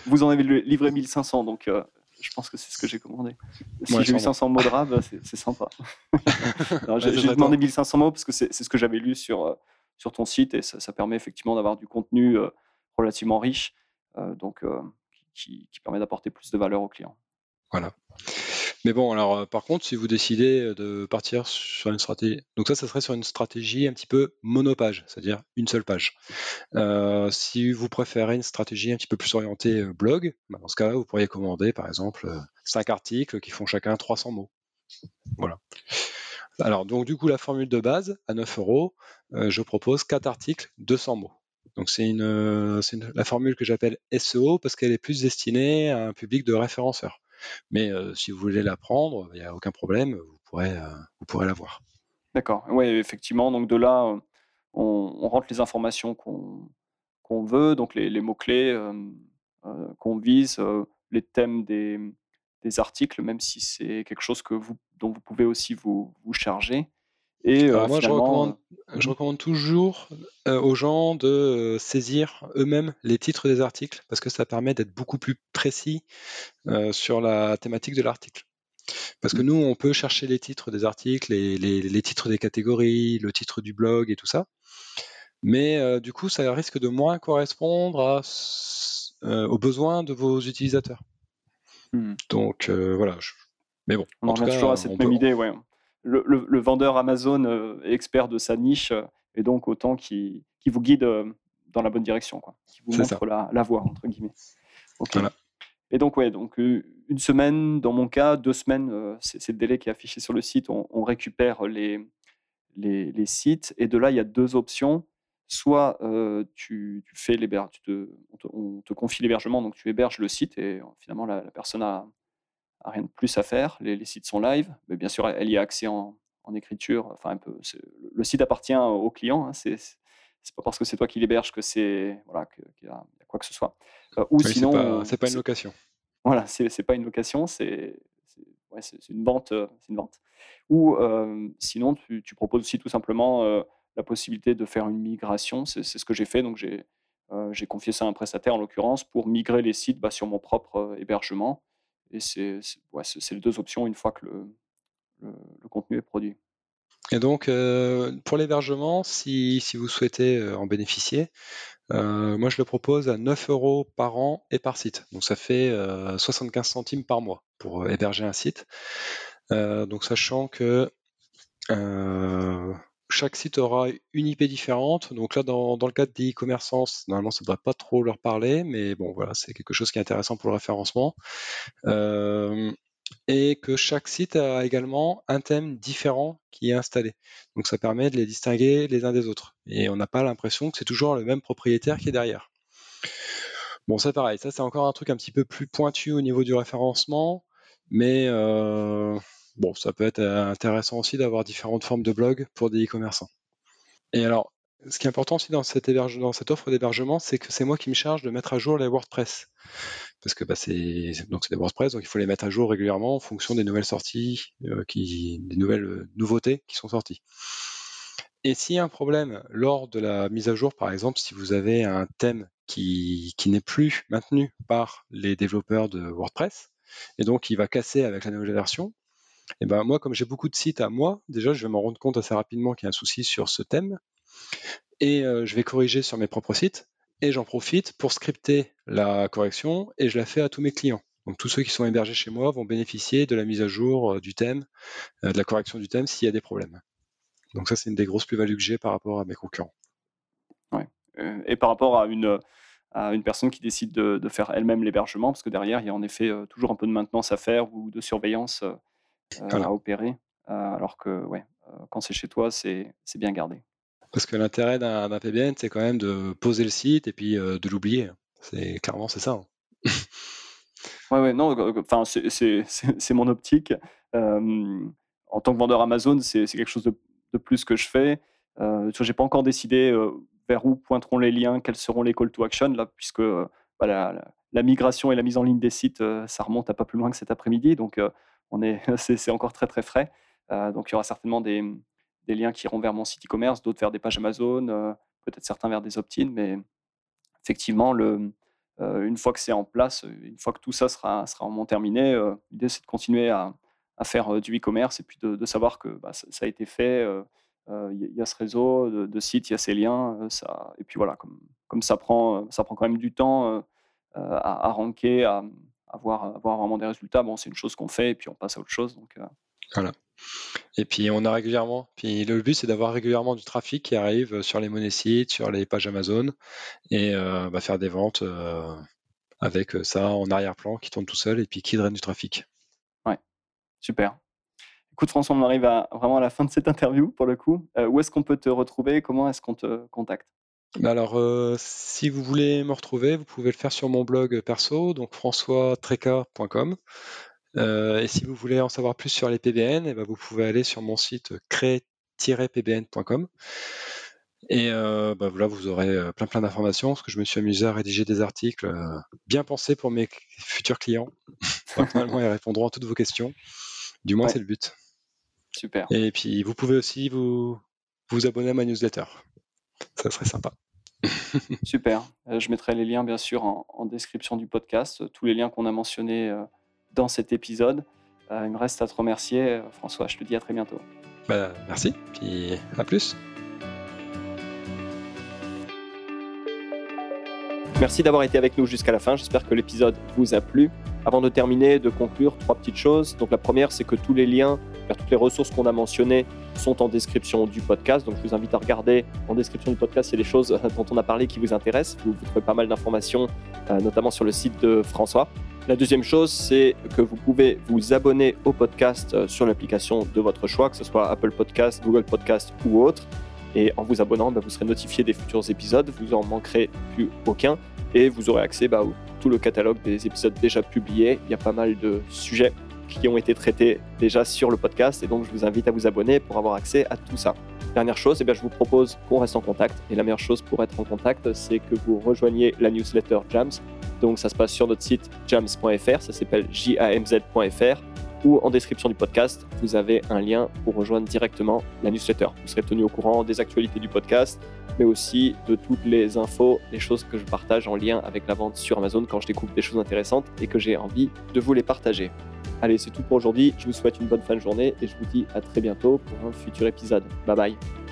[SPEAKER 1] Vous en avez livré 1500, donc euh, je pense que c'est ce que j'ai commandé. Si j'ai eu 500 mots de rab, c'est sympa. j'ai demandé 1500 mots parce que c'est ce que j'avais lu sur, euh, sur ton site et ça, permet effectivement d'avoir du contenu euh, relativement riche, euh, donc qui, qui, permet d'apporter plus de valeur aux clients.
[SPEAKER 2] Voilà. Mais bon, alors euh, par contre, si vous décidez euh, de partir sur une stratégie, donc ça, ça serait sur une stratégie un petit peu monopage, c'est-à-dire une seule page. Euh, si vous préférez une stratégie un petit peu plus orientée blog, bah, dans ce cas-là, vous pourriez commander par exemple cinq articles qui font chacun 300 mots. Voilà. Alors, donc du coup, la formule de base, à 9 euros, je propose quatre articles, 200 mots. Donc c'est une, la formule que j'appelle SEO parce qu'elle est plus destinée à un public de référenceurs. Mais si vous voulez la prendre, il n'y a aucun problème, vous pourrez, vous pourrez la voir.
[SPEAKER 1] D'accord. Oui, effectivement. Donc de là, on, rentre les informations qu'on veut, donc les, mots-clés qu'on vise, les thèmes des, des articles, même si c'est quelque chose que vous, dont vous pouvez aussi vous, vous charger.
[SPEAKER 2] Et moi, je recommande, je recommande, toujours aux gens de saisir eux-mêmes les titres des articles parce que ça permet d'être beaucoup plus précis sur la thématique de l'article. Parce que mmh. nous, on peut chercher les titres des articles, les, les, titres des catégories, le titre du blog et tout ça. Mais du coup, ça risque de moins correspondre à, aux besoins de vos utilisateurs. Mmh. Donc voilà. Mais bon,
[SPEAKER 1] on en, revient toujours à cette même idée. Ouais. Le, le, vendeur Amazon est expert de sa niche et donc autant qui, qui vous guide dans la bonne direction, quoi. qui vous montre la, la, voie, entre guillemets. Voilà. Et donc, ouais, donc une semaine, dans mon cas, deux semaines, c'est le délai qui est affiché sur le site. On, récupère les, les, les, sites. Et de là, il y a deux options. Soit tu, tu, fais l'hébergement, on, te confie l'hébergement, donc tu héberges le site et finalement la, personne a, rien de plus à faire. Les, les, sites sont live, mais bien sûr, elle y a accès en, en écriture. Enfin, un peu, le site appartient au client. Hein, c'est pas parce que c'est toi qui l'héberge que c'est voilà qu'il y, a quoi que ce soit.
[SPEAKER 2] ou sinon, c'est pas, pas, une location.
[SPEAKER 1] Voilà, c'est pas une location, c'est ouais, une vente, c'est une vente. Ou sinon, tu, tu, proposes aussi tout simplement la possibilité de faire une migration. C'est ce que j'ai fait. Donc, j'ai j'ai confié ça à un prestataire, en l'occurrence, pour migrer les sites bah, sur mon propre hébergement. Et c'est les deux options une fois que le, contenu est produit.
[SPEAKER 2] Et donc, pour l'hébergement, si, si, vous souhaitez en bénéficier, moi je le propose à 9 euros par an et par site. Donc ça fait 75 centimes par mois pour héberger un site. donc sachant que chaque site aura une IP différente. Donc là, dans, le cadre des e-commerçants, normalement, ça ne devrait pas trop leur parler, mais bon, voilà, c'est quelque chose qui est intéressant pour le référencement. Euh, et que chaque site a également un thème différent qui est installé. Donc ça permet de les distinguer les uns des autres. Et on n'a pas l'impression que c'est toujours le même propriétaire qui est derrière. Bon, c'est pareil, ça c'est encore un truc un petit peu plus pointu au niveau du référencement, mais euh, bon, ça peut être euh, intéressant aussi d'avoir différentes formes de blogs pour des e-commerçants. Et alors, ce qui est important aussi dans cette, offre d'hébergement, c'est que c'est moi qui me charge de mettre à jour les WordPress. Parce que bah, c'est donc des WordPress, donc il faut les mettre à jour régulièrement en fonction des nouvelles sorties, euh, des nouvelles euh, nouveautés qui sont sorties. Et s'il y a un problème lors de la mise à jour, par exemple, si vous avez un thème qui, qui n'est plus maintenu par les développeurs de WordPress, et donc il va casser avec la nouvelle version, et ben moi, comme j'ai beaucoup de sites à moi, déjà, je vais m'en rendre compte assez rapidement qu'il y a un souci sur ce thème, et euh, je vais corriger sur mes propres sites, et j'en profite pour scripter la correction, et je la fais à tous mes clients. Donc tous ceux qui sont hébergés chez moi vont bénéficier de la mise à jour euh, du thème, euh, de la correction du thème s'il y a des problèmes. Donc ça, c'est une des grosses plus-values que j'ai par rapport à mes concurrents.
[SPEAKER 1] Ouais. Et par rapport à une, à une personne qui décide de, de faire elle-même l'hébergement, parce que derrière, il y a en effet toujours un peu de maintenance à faire ou de surveillance euh, à opérer. Euh, alors que ouais, euh, quand c'est chez toi, c'est bien gardé.
[SPEAKER 2] Parce que l'intérêt d'un PBN, c'est quand même de poser le site et puis de l'oublier. C'est clairement c'est ça. Hein.
[SPEAKER 1] ouais, ouais, non, enfin c'est mon optique. en tant que vendeur Amazon, c'est quelque chose de, de, plus que je fais. Euh, je n'ai pas encore décidé vers où pointeront les liens, quels seront les call to action là, puisque bah, la, la, migration et la mise en ligne des sites, ça remonte à pas plus loin que cet après-midi. Donc on est, c'est, encore très très frais. Euh, donc il y aura certainement des, liens qui iront vers mon site e-commerce, d'autres vers des pages Amazon, euh, peut-être certains vers des opt-in, mais effectivement, le, euh, une fois que c'est en place, une fois que tout ça sera, sera vraiment terminé, l'idée c'est de continuer à, faire du e-commerce et puis de, savoir que bah, ça, a été fait. Il y, a ce réseau de, de, sites, il y a ces liens, ça, et puis voilà, comme, comme ça, prend, ça prend quand même du temps à, à ranker, à, avoir, avoir vraiment des résultats, bon, c'est une chose qu'on fait et puis on passe à autre chose. Donc, euh.
[SPEAKER 2] Voilà. Et puis on a régulièrement, puis le but c'est d'avoir régulièrement du trafic qui arrive sur les monnaies sites, sur les pages Amazon et euh, bah, faire des ventes euh, avec ça en arrière-plan qui tourne tout seul et puis qui draine du trafic.
[SPEAKER 1] Ouais, super. Écoute François, on arrive à, vraiment à la fin de cette interview pour le coup. où est-ce qu'on peut te retrouver? Comment est-ce qu'on te contacte?
[SPEAKER 2] Alors, euh, si vous voulez me retrouver, vous pouvez le faire sur mon blog perso, donc françoistreca.com. Euh, et si vous voulez en savoir plus sur les PBN, eh ben, vous pouvez aller sur mon site cré-pbn.com. Et euh, bah, là, vous aurez euh, plein plein d'informations, parce que je me suis amusé à rédiger des articles bien pensés pour mes futurs clients. finalement, ils répondront à toutes vos questions. Du moins, c'est le but.
[SPEAKER 1] Super.
[SPEAKER 2] Et puis, vous pouvez aussi vous, vous abonner à ma newsletter. Ça serait sympa.
[SPEAKER 1] Super. je mettrai les liens, bien sûr, en, description du podcast, tous les liens qu'on a mentionnés dans cet épisode. il me reste à te remercier, François. Je te dis à très bientôt.
[SPEAKER 2] Bah, merci, puis à plus.
[SPEAKER 1] Merci d'avoir été avec nous jusqu'à la fin. J'espère que l'épisode vous a plu. Avant de terminer, de conclure, trois petites choses. Donc la première, c'est que tous les liens vers toutes les ressources qu'on a mentionnées sont en description du podcast. Donc je vous invite à regarder en description du podcast, il y a des choses dont on a parlé qui vous intéressent. Vous, vous trouvez pas mal d'informations, euh, notamment sur le site de François. La deuxième chose, c'est que vous pouvez vous abonner au podcast euh, sur l'application de votre choix, que ce soit Apple Podcast, Google Podcast ou autre. Et en vous abonnant, bah, vous serez notifié des futurs épisodes, vous en manquerez plus aucun et vous aurez accès bah, à tout le catalogue des épisodes déjà publiés. Il y a pas mal de sujets qui ont été traités déjà sur le podcast et donc je vous invite à vous abonner pour avoir accès à tout ça. Dernière chose, eh bien, je vous propose qu'on reste en contact et la meilleure chose pour être en contact, c'est que vous rejoigniez la newsletter Jams. Donc ça se passe sur notre site jams.fr, ça s'appelle jamz.fr ou en description du podcast, vous avez un lien pour rejoindre directement la newsletter. Vous serez tenu au courant des actualités du podcast, mais aussi de toutes les infos, les choses que je partage en lien avec la vente sur Amazon quand je découvre des choses intéressantes et que j'ai envie de vous les partager. Allez, c'est tout pour aujourd'hui. Je vous souhaite une bonne fin de journée et je vous dis à très bientôt pour un futur épisode. Bye bye.